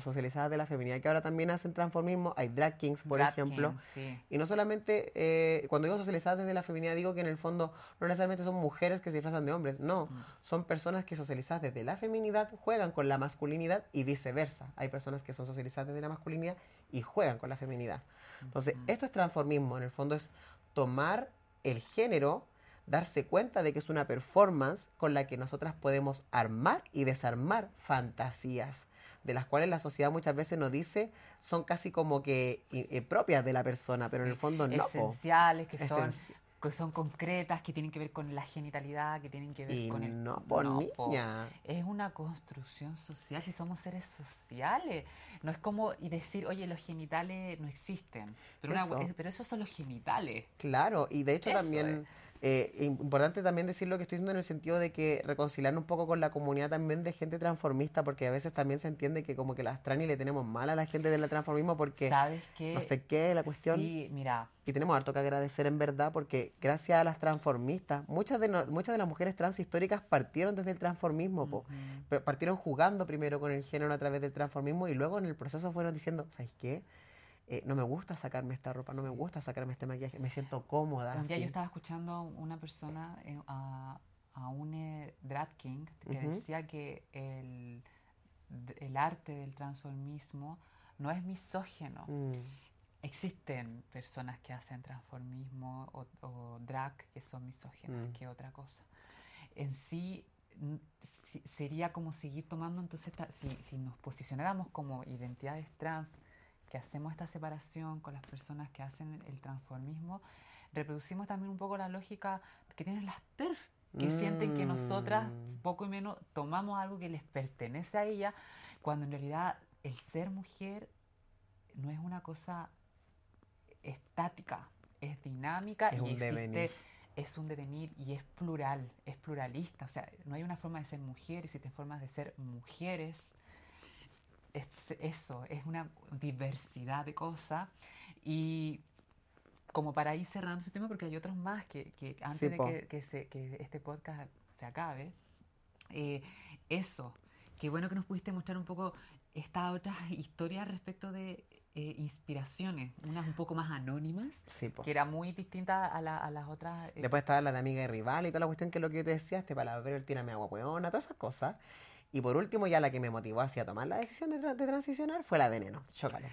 socializadas de la feminidad que ahora también hacen transformismo. Hay drag kings, por Drag ejemplo. Sí. Y no solamente, eh, cuando digo socializadas desde la feminidad, digo que en el fondo no necesariamente son mujeres que se disfrazan de hombres, no, Mm. son personas que socializadas desde la feminidad juegan con la masculinidad y viceversa. Hay personas que son socializadas desde la masculinidad y juegan con la feminidad. Entonces, esto es transformismo, en el fondo es tomar el género, darse cuenta de que es una performance con la que nosotras podemos armar y desarmar fantasías, de las cuales la sociedad muchas veces nos dice son casi como que eh, propias de la persona, pero en el fondo no. Esenciales, que son, que son concretas, que tienen que ver con la genitalidad, que tienen que ver Y con el... no, por po. niña. Es una construcción social, si somos seres sociales. No es como y decir, oye, los genitales no existen. Pero, una- Eso. eh, pero esos son los genitales. Claro, y de hecho Eso también eh, importante también decir lo que estoy diciendo en el sentido de que reconciliar un poco con la comunidad también de gente transformista, porque a veces también se entiende que como que las trans y le tenemos mal a la gente del transformismo porque ¿Sabes qué? no sé qué, la cuestión. Sí, mira, Y tenemos harto que agradecer en verdad porque gracias a las transformistas, muchas de, no- muchas de las mujeres trans históricas partieron desde el transformismo. Ujú. Pero partieron jugando primero con el género a través del transformismo y luego en el proceso fueron diciendo, ¿sabes qué? Eh, no me gusta sacarme esta ropa, no me gusta sacarme este maquillaje, me siento cómoda. Un día yo estaba escuchando una persona, eh, a, a un drag king, que decía que el, el, arte del transformismo no es misógeno. Mm. Existen personas que hacen transformismo o, drag que son misógenas, mm. que otra cosa. En sí, sería como seguir tomando, entonces, si, si nos posicionáramos como identidades trans, que hacemos esta separación con las personas que hacen el transformismo, reproducimos también un poco la lógica que tienen las TERF, que sienten que nosotras, mm. poco y menos, tomamos algo que les pertenece a ella, cuando en realidad el ser mujer no es una cosa estática, es dinámica es y un existe, es un devenir y es plural, es pluralista, o sea, no hay una forma de ser mujer, existen formas de ser mujeres es eso, es una diversidad de cosas. Y como para ir cerrando ese tema, porque hay otros más que, que antes de que, se, que, este podcast se acabe, eh, eso, qué bueno que nos pudiste mostrar un poco estas otras historias respecto de eh, inspiraciones, unas un poco más anónimas, que era muy distinta a, a las otras. Eh. Después estaba la de amiga y rival y toda la cuestión que es lo que yo te decía, este para ver el tírame agua hueona, todas esas cosas. Y por último, ya la que me motivó hacia tomar la decisión de, de transicionar fue la veneno. Chócale.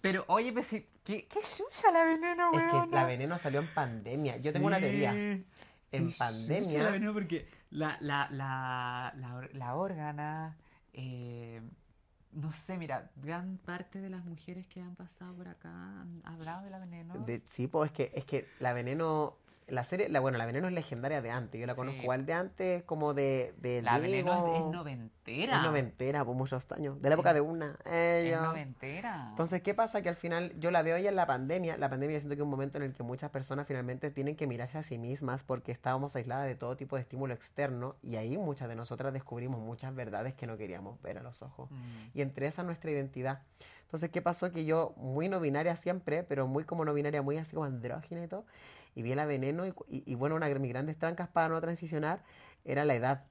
Pero oye, pues ¿qué, qué suya la veneno, Es que la veneno salió en pandemia. Yo tengo una teoría. En pandemia. la veneno porque la, la, la, la, la órgana. Eh, no sé, mira, gran parte de las mujeres que han pasado por acá han hablado de la veneno. De, sí, pues es que, es que la veneno la serie, la, bueno, la Veneno es legendaria de antes. Yo la conozco igual de antes, como de. de la Veneno es, noventera. Es noventera, por muchos años. De la época de una. Ella. Es noventera. Entonces, ¿qué pasa? Que al final yo la veo ella en la pandemia. La pandemia, siento que es un momento en el que muchas personas finalmente tienen que mirarse a sí mismas porque estábamos aisladas de todo tipo de estímulo externo. Y ahí muchas de nosotras descubrimos muchas verdades que no queríamos ver a los ojos. Mm. Y entre esas, nuestra identidad. Entonces, ¿qué pasó? Que yo, muy no binaria siempre, pero muy como no binaria, muy así como andrógina y todo y vi la veneno y, bueno, una de mis grandes trancas para no transicionar era la edad.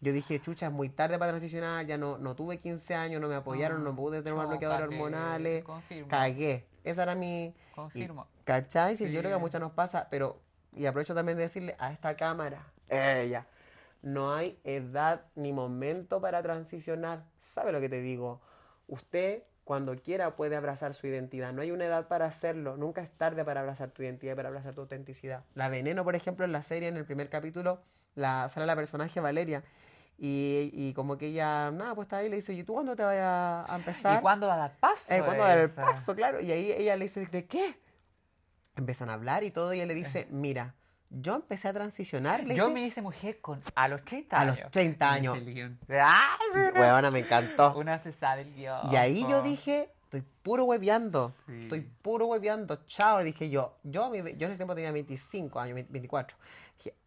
Yo dije, chucha, es muy tarde para transicionar, ya no, no tuve 15 años, no me apoyaron, no, ah, pude tener bloqueadores hormonales, cagué. Esa era mi... Confirmo. ¿Cachai? Sí, yo creo que a muchas nos pasa, pero, y aprovecho también de decirle a esta cámara, ella, no hay edad ni momento para transicionar. ¿Sabe lo que te digo? Usted cuando quiera puede abrazar su identidad. No hay una edad para hacerlo. Nunca es tarde para abrazar tu identidad para abrazar tu autenticidad. La veneno, por ejemplo, en la serie, en el primer capítulo, la, sale la personaje Valeria. Y, como que ella, nada, pues está ahí y le dice, ¿y tú cuándo te vas a, empezar? ¿Y cuándo va a dar paso? Eh, ¿Cuándo va a dar el paso? Claro. Y ahí ella le dice, ¿de qué? Empiezan a hablar y todo, y ella le dice, mira, yo empecé a transicionar. yo me hice mujer con a los 30 años. A los 30 años. Huevona, me encantó. Una se sabe el Dios. Y ahí yo dije, estoy puro hueveando. Estoy puro hueveando. Chao, dije yo. Yo, yo en ese tiempo tenía 25 años, 24.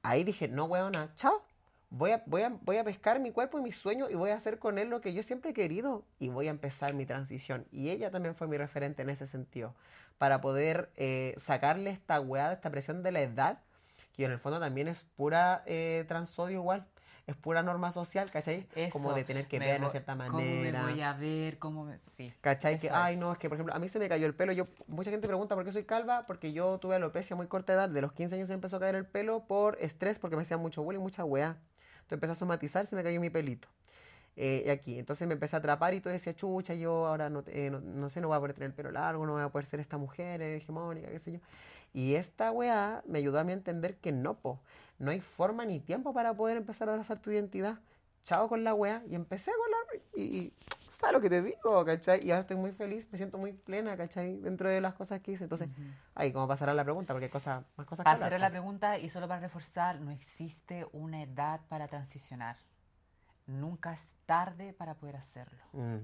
Ahí dije, no, huevona, chao. Voy a, voy, a, voy a pescar mi cuerpo y mi sueño y voy a hacer con él lo que yo siempre he querido. Y voy a empezar mi transición. Y ella también fue mi referente en ese sentido. Para poder eh, sacarle esta hueá, esta presión de la edad que en el fondo también es pura eh, transodio igual. Es pura norma social, ¿cachai? como de tener que ver de cierta manera. ¿Cómo me voy a ver? ¿Cómo me... Sí. ¿Cachai? Que, ay, no, es que, por ejemplo, a mí se me cayó el pelo. Yo, mucha gente pregunta por qué soy calva, porque yo tuve alopecia muy corta edad. De los 15 años se empezó a caer el pelo por estrés, porque me hacían mucho bullying, mucha weá. Entonces empecé a somatizar, se me cayó mi pelito. Eh, aquí. Entonces me empecé a atrapar y todo decía, chucha, yo ahora no, eh, no, no, sé, no voy a poder tener el pelo largo, no voy a poder ser esta mujer hegemónica, qué sé yo. Y esta weá me ayudó a mí a entender que no, po, no hay forma ni tiempo para poder empezar a abrazar tu identidad. Chao con la weá. Y empecé con la... Y, y ¿sabes lo que te digo? ¿Cachai? Y ahora estoy muy feliz, me siento muy plena, ¿cachai? Dentro de las cosas que hice. Entonces, ahí como pasará la pregunta, porque hay cosas, más cosas que Pasará la pregunta y solo para reforzar, no existe una edad para transicionar. Nunca es tarde para poder hacerlo. Mm.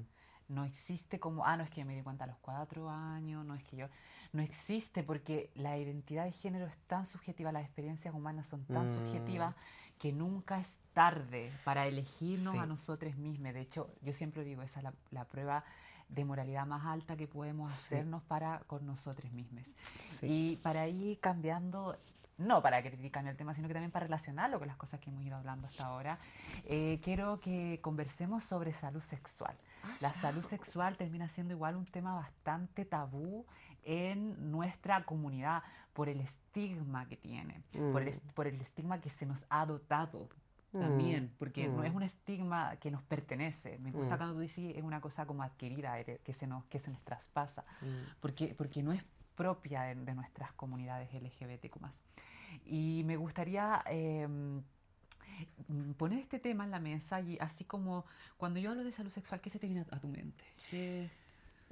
No existe como, ah, no es que yo me di cuenta a los cuatro años, no es que yo no existe porque la identidad de género es tan subjetiva, las experiencias humanas son tan mm. subjetivas que nunca es tarde para elegirnos a nosotros mismos. De hecho, yo siempre digo, esa es la, prueba de moralidad más alta que podemos hacernos para con nosotros mismos. Y para ir cambiando no para criticar el tema, sino que también para relacionarlo con las cosas que hemos ido hablando hasta ahora, eh, quiero que conversemos sobre salud sexual. Ah, la salud sexual termina siendo igual un tema bastante tabú en nuestra comunidad por el estigma que tiene, por, el, mm. por el estigma que se nos ha dotado también, mm, porque no es mm. un estigma que nos pertenece. Me gusta cuando tú dices es una cosa como adquirida, que se nos, que se nos traspasa, porque, porque no es propia de, nuestras comunidades LGBTQ. Y me gustaría em, poner este tema en la mesa y así como cuando yo hablo de salud sexual, ¿qué se te viene a, tu mente?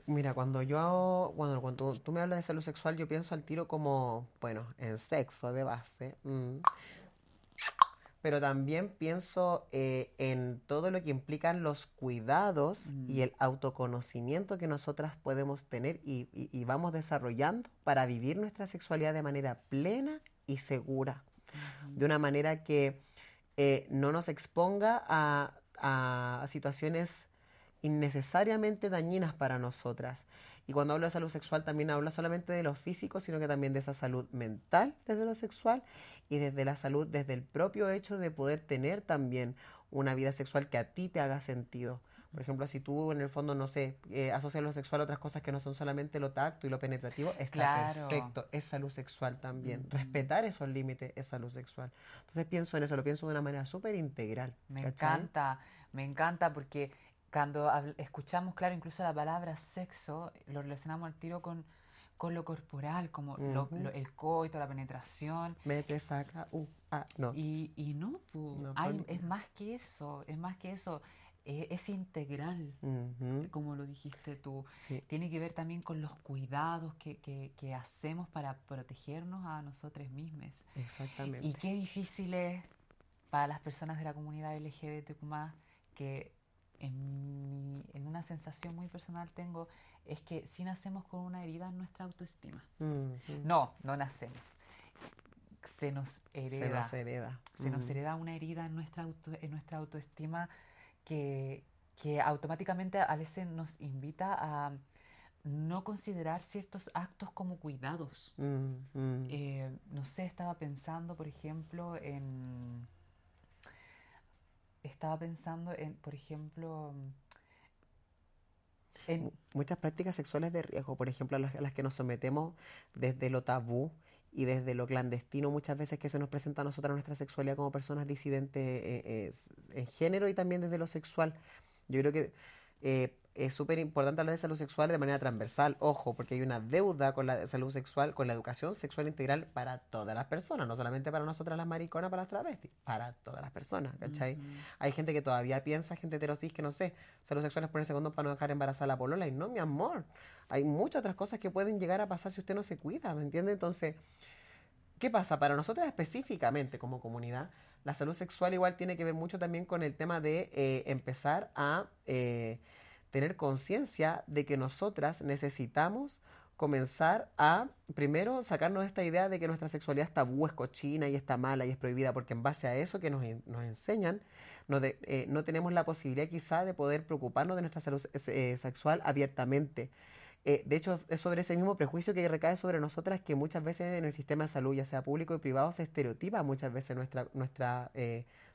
Mira, cuando yo hago, bueno, cuando tú me hablas de salud sexual, yo pienso al tiro como, bueno, en sexo de base. Mm. Pero también pienso eh, en todo lo que implican los cuidados y mm. el autoconocimiento que nosotras podemos tener y vamos desarrollando para vivir nuestra sexualidad de manera plena y segura, de una manera que eh, no nos exponga a, situaciones innecesariamente dañinas para nosotras. Y cuando hablo de salud sexual también hablo solamente de lo físico, sino que también de esa salud mental desde lo sexual y desde la salud, desde el propio hecho de poder tener también una vida sexual que a ti te haga sentido. Por ejemplo, si tú en el fondo, no sé, eh, asocias lo sexual a otras cosas que no son solamente lo tacto y lo penetrativo, está perfecto. Es salud sexual también. Respetar esos límites es salud sexual. Entonces pienso en eso, lo pienso de una manera súper integral. Me encanta, me encanta porque cuando escuchamos, claro, incluso la palabra sexo, lo relacionamos al tiro con con lo corporal, como el coito, la penetración. Mete, saca, uh, ah, no. Y, y no, hay, es más que eso, es más que eso es, integral, como lo dijiste tú. Tiene que ver también con los cuidados que, que, hacemos para protegernos a nosotros mismos. Exactamente. Y qué difícil es para las personas de la comunidad LGBTQ que en, mi, en una sensación muy personal tengo es que si nacemos con una herida en nuestra autoestima. No, no nacemos. Se nos hereda. Se nos hereda. Se nos hereda una herida en nuestra, en nuestra autoestima que, automáticamente a veces nos invita a no considerar ciertos actos como cuidados. Mm, mm. Eh, no sé, estaba pensando, por ejemplo, en... Estaba pensando en, por ejemplo, en... Muchas prácticas sexuales de riesgo, por ejemplo, a las que nos sometemos desde lo tabú, y desde lo clandestino muchas veces que se nos presenta a nosotros nuestra sexualidad como personas disidentes eh, eh, en género y también desde lo sexual. Yo creo que eh, es súper importante hablar de salud sexual de manera transversal, ojo, porque hay una deuda con la salud sexual, con la educación sexual integral para todas las personas, no solamente para nosotras las mariconas, para las travestis, para todas las personas, ¿cachai? Hay gente que todavía piensa, gente heterosis, que no sé, salud sexual es ponerse condón para no dejar embarazada a la polola, y no, mi amor, hay muchas otras cosas que pueden llegar a pasar si usted no se cuida, ¿me entiende? Entonces, ¿qué pasa? Para nosotras específicamente como comunidad, la salud sexual igual tiene que ver mucho también con el tema de eh, empezar a... Eh, tener conciencia de que nosotras necesitamos comenzar a, primero, sacarnos esta idea de que nuestra sexualidad está tabú, es cochina y está mala y es prohibida, porque en base a eso que nos, nos enseñan, no, eh, no tenemos la posibilidad quizá de poder preocuparnos de nuestra salud sexual abiertamente. Eh, de hecho, es sobre ese mismo prejuicio que recae sobre nosotras que muchas veces en el sistema de salud, ya sea público y privado, se estereotipa muchas veces nuestra, nuestra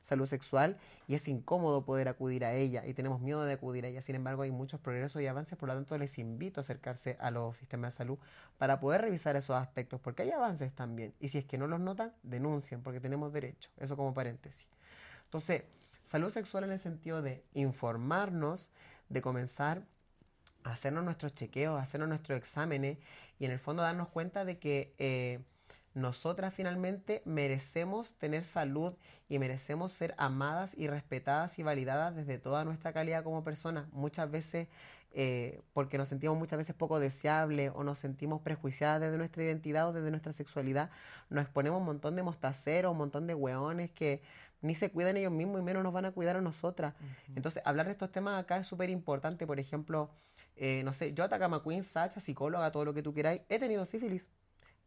salud sexual y es incómodo poder acudir a ella y tenemos miedo de acudir a ella. Sin embargo, hay muchos progresos y avances, por lo tanto les invito a acercarse a los sistemas de salud para poder revisar esos aspectos, porque hay avances también. Y si es que no los notan, denuncien, porque tenemos derecho. Eso como paréntesis. Entonces, salud sexual en el sentido de informarnos, de comenzar hacernos nuestros chequeos, hacernos nuestros exámenes y en el fondo darnos cuenta de que... Eh, nosotras finalmente merecemos tener salud y merecemos ser amadas y respetadas y validadas desde toda nuestra calidad como personas. Muchas veces, eh, porque nos sentimos muchas veces poco deseables o nos sentimos prejuiciadas desde nuestra identidad o desde nuestra sexualidad, nos exponemos un montón de mostaceros, un montón de hueones que ni se cuidan ellos mismos y menos nos van a cuidar a nosotras. Entonces, hablar de estos temas acá es súper importante. Por ejemplo, eh, no sé, yo, Atacama Queen, Sacha, psicóloga, todo lo que tú queráis, he tenido sífilis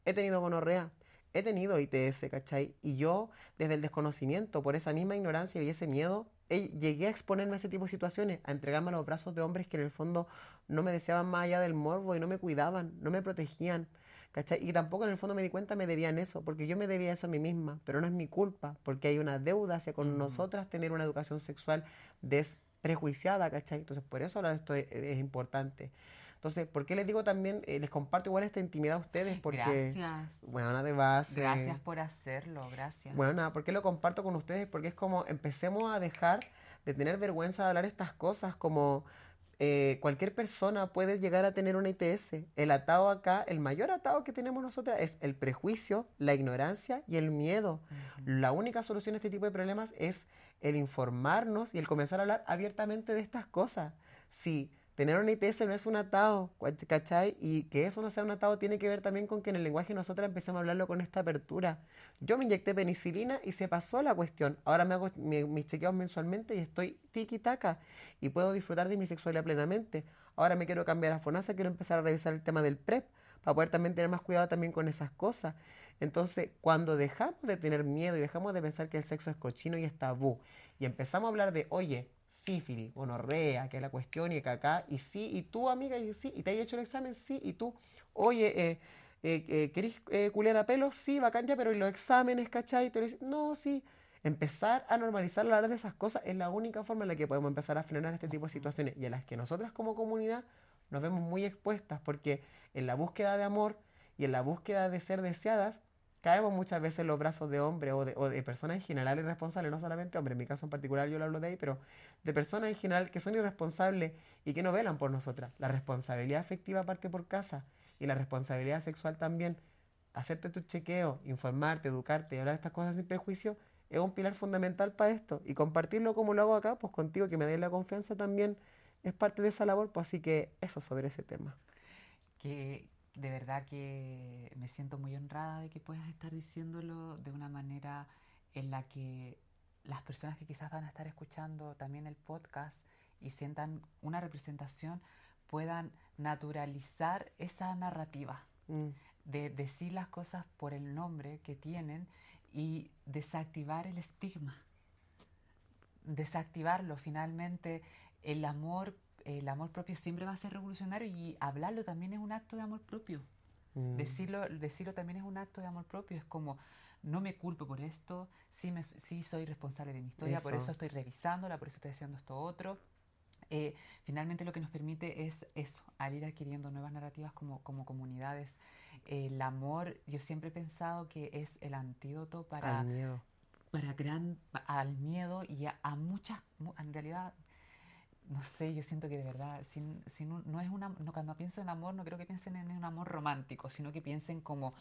he tenido gonorrea, he tenido ITS, ¿cachai? Y yo, desde el desconocimiento, por esa misma ignorancia y ese miedo, llegué a exponerme a ese tipo de situaciones, a entregarme a los brazos de hombres que en el fondo no me deseaban más allá del morbo y no me cuidaban, no me protegían. ¿cachai? Y tampoco en el fondo me di cuenta me debían eso, porque yo me debía eso a mí misma, pero no es mi culpa, porque hay una deuda hacia con nosotras tener una educación sexual desprejuiciada, ¿cachai? Entonces, por eso ahora esto es, importante. Entonces, ¿por qué les digo también, eh, les comparto igual esta intimidad a ustedes? Porque, gracias. Bueno, de base. Gracias por hacerlo, gracias. Bueno, nada, ¿por qué lo comparto con ustedes? Porque es como empecemos a dejar de tener vergüenza de hablar estas cosas, como eh, cualquier persona puede llegar a tener una ITS. El atado acá, el mayor atado que tenemos nosotras es el prejuicio, la ignorancia y el miedo. La única solución a este tipo de problemas es el informarnos y el comenzar a hablar abiertamente de estas cosas. Si tener una ITS no es un atado, ¿cachai? Y que eso no sea un atado tiene que ver también con que en el lenguaje nosotros empezamos a hablarlo con esta apertura. Yo me inyecté penicilina y se pasó la cuestión. Ahora me hago mis chequeos mensualmente y estoy tiki-taka y puedo disfrutar de mi sexualidad plenamente. Ahora me quiero cambiar a FONASA, quiero empezar a revisar el tema del PrEP para poder también tener más cuidado también con esas cosas. Entonces, cuando dejamos de tener miedo y dejamos de pensar que el sexo es cochino y es tabú y empezamos a hablar de, oye, sífilis, gonorrea, que es la cuestión y que acá, y sí, y tú, amiga, y sí, y te has hecho el examen, sí, y tú, oye, eh, eh, eh ¿querés eh, culiar a pelo? Sí, bacán ya, pero ¿y los exámenes, cachai? Tú dices, no, sí. Empezar a normalizar la de esas cosas es la única forma en la que podemos empezar a frenar este tipo de situaciones y a las que nosotras como comunidad nos vemos muy expuestas porque en la búsqueda de amor y en la búsqueda de ser deseadas caemos muchas veces en los brazos de hombres o de, personas en general irresponsables, no solamente hombres, en mi caso en particular yo lo hablo de ahí, pero de personas en general que son irresponsables y que no velan por nosotras. La responsabilidad afectiva parte por casa y la responsabilidad sexual también. Hacerte tu chequeo, informarte, educarte y hablar de estas cosas sin prejuicio es un pilar fundamental para esto. Y compartirlo como lo hago acá, pues contigo que me des la confianza también es parte de esa labor, pues así que eso sobre ese tema. Que, de verdad que me siento muy honrada de que puedas estar diciéndolo de una manera en la que las personas que quizás van a estar escuchando también el podcast y sientan una representación puedan naturalizar esa narrativa mm. de decir las cosas por el nombre que tienen y desactivar el estigma desactivarlo finalmente el amor el amor propio siempre va a ser revolucionario y hablarlo también es un acto de amor propio. Mm. Decirlo, decirlo también es un acto de amor propio. Es como, no me culpo por esto, sí, me, sí soy responsable de mi historia, por eso estoy revisándola, por eso estoy haciendo esto otro. Eh, finalmente lo que nos permite es eso, al ir adquiriendo nuevas narrativas como, como comunidades. el amor, yo siempre he pensado que es el antídoto para... Para gran, al miedo y a, a muchas, en realidad no sé, yo siento que de verdad, si, no, es una, no, cuando pienso en amor, no creo que piensen en un amor romántico, sino que piensen como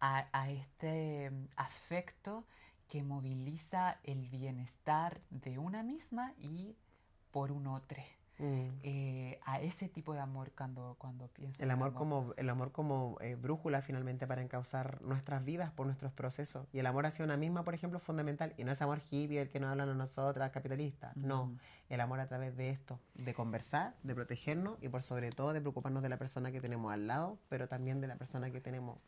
a, a este mm, afecto que moviliza el bienestar de una misma y por un otro. Mm. Eh, a ese tipo de amor cuando, cuando pienso. El amor, como, el amor como eh, brújula finalmente para encauzar nuestras vidas por nuestros procesos. Y el amor hacia una misma, por ejemplo, es fundamental. Y no es amor hippie, el que nos hablan a nosotras, capitalista. No, el amor a través de esto, de conversar, de protegernos y por sobre todo de preocuparnos de la persona que tenemos al lado, pero también de la persona que tenemos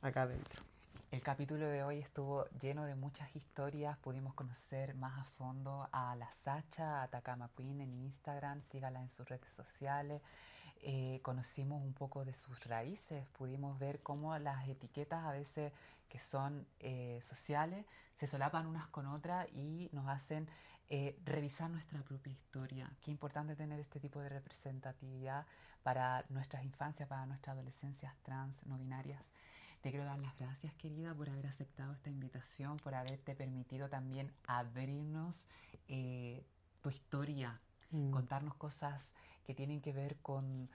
acá adentro. El capítulo de hoy estuvo lleno de muchas historias, pudimos conocer más a fondo a la Sacha, a Takama Queen en Instagram, sígala en sus redes sociales, eh, conocimos un poco de sus raíces, pudimos ver cómo las etiquetas a veces que son eh, sociales se solapan unas con otras y nos hacen eh, revisar nuestra propia historia. Qué importante tener este tipo de representatividad para nuestras infancias, para nuestras adolescencias trans, no binarias. Te quiero dar las gracias, querida, por haber aceptado esta invitación, por haberte permitido también abrirnos eh, tu historia, mm. contarnos cosas que tienen que ver con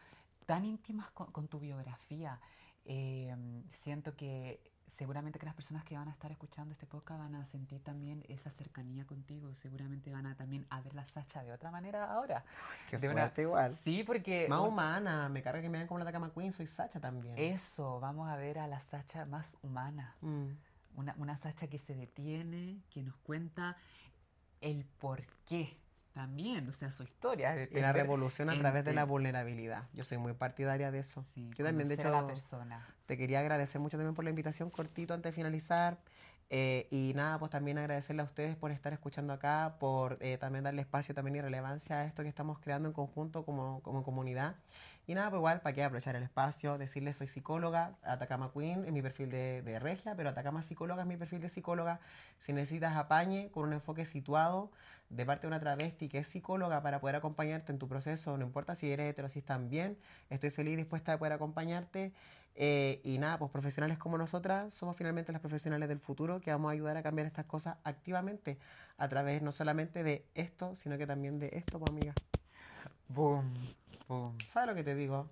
tan íntimas con, tu biografía. Eh, siento que seguramente que las personas que van a estar escuchando este podcast van a sentir también esa cercanía contigo. Seguramente van a también a ver la Sacha de otra manera ahora. Que fuerte igual. Sí, porque... Más humana. Me carga que me vean como la Takama Queen. Soy Sacha también. Eso. Vamos a ver a la Sacha más humana. Mm. Una, una Sacha que se detiene, que nos cuenta el por qué también, o sea, su historia. Y la revolución a través de la vulnerabilidad. Yo soy muy partidaria de eso. Yo también, de hecho, la persona. te quería agradecer mucho también por la invitación, cortito antes de finalizar. Eh, y nada, pues también agradecerle a ustedes por estar escuchando acá, por eh, también darle espacio también y relevancia a esto que estamos creando en conjunto como, como comunidad. Y nada, pues igual, para qué aprovechar el espacio, decirle soy psicóloga, Atacama Queen es mi perfil de, de regia, pero Atacama Psicóloga es mi perfil de psicóloga. Si necesitas apañe con un enfoque situado de parte de una travesti que es psicóloga para poder acompañarte en tu proceso, no importa si eres hetero, si están bien, estoy feliz y dispuesta de poder acompañarte. Eh, y nada, pues profesionales como nosotras somos finalmente las profesionales del futuro que vamos a ayudar a cambiar estas cosas activamente a través no solamente de esto, sino que también de esto, pues amiga. Boom, boom. ¿Sabes lo que te digo?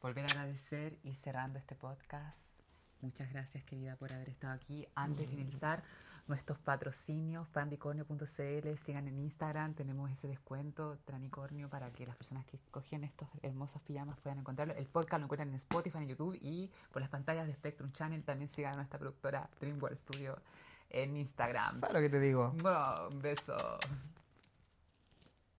Volver a agradecer y cerrando este podcast. Muchas gracias, querida, por haber estado aquí. Antes de finalizar, nuestros patrocinios, pandicornio.cl, sigan en Instagram, tenemos ese descuento, Tranicornio, para que las personas que escogen estos hermosos pijamas puedan encontrarlo. El podcast lo encuentran en Spotify, en YouTube y por las pantallas de Spectrum Channel. También sigan a nuestra productora DreamWorld Studio en Instagram. ¿Sabes lo que te digo? un beso.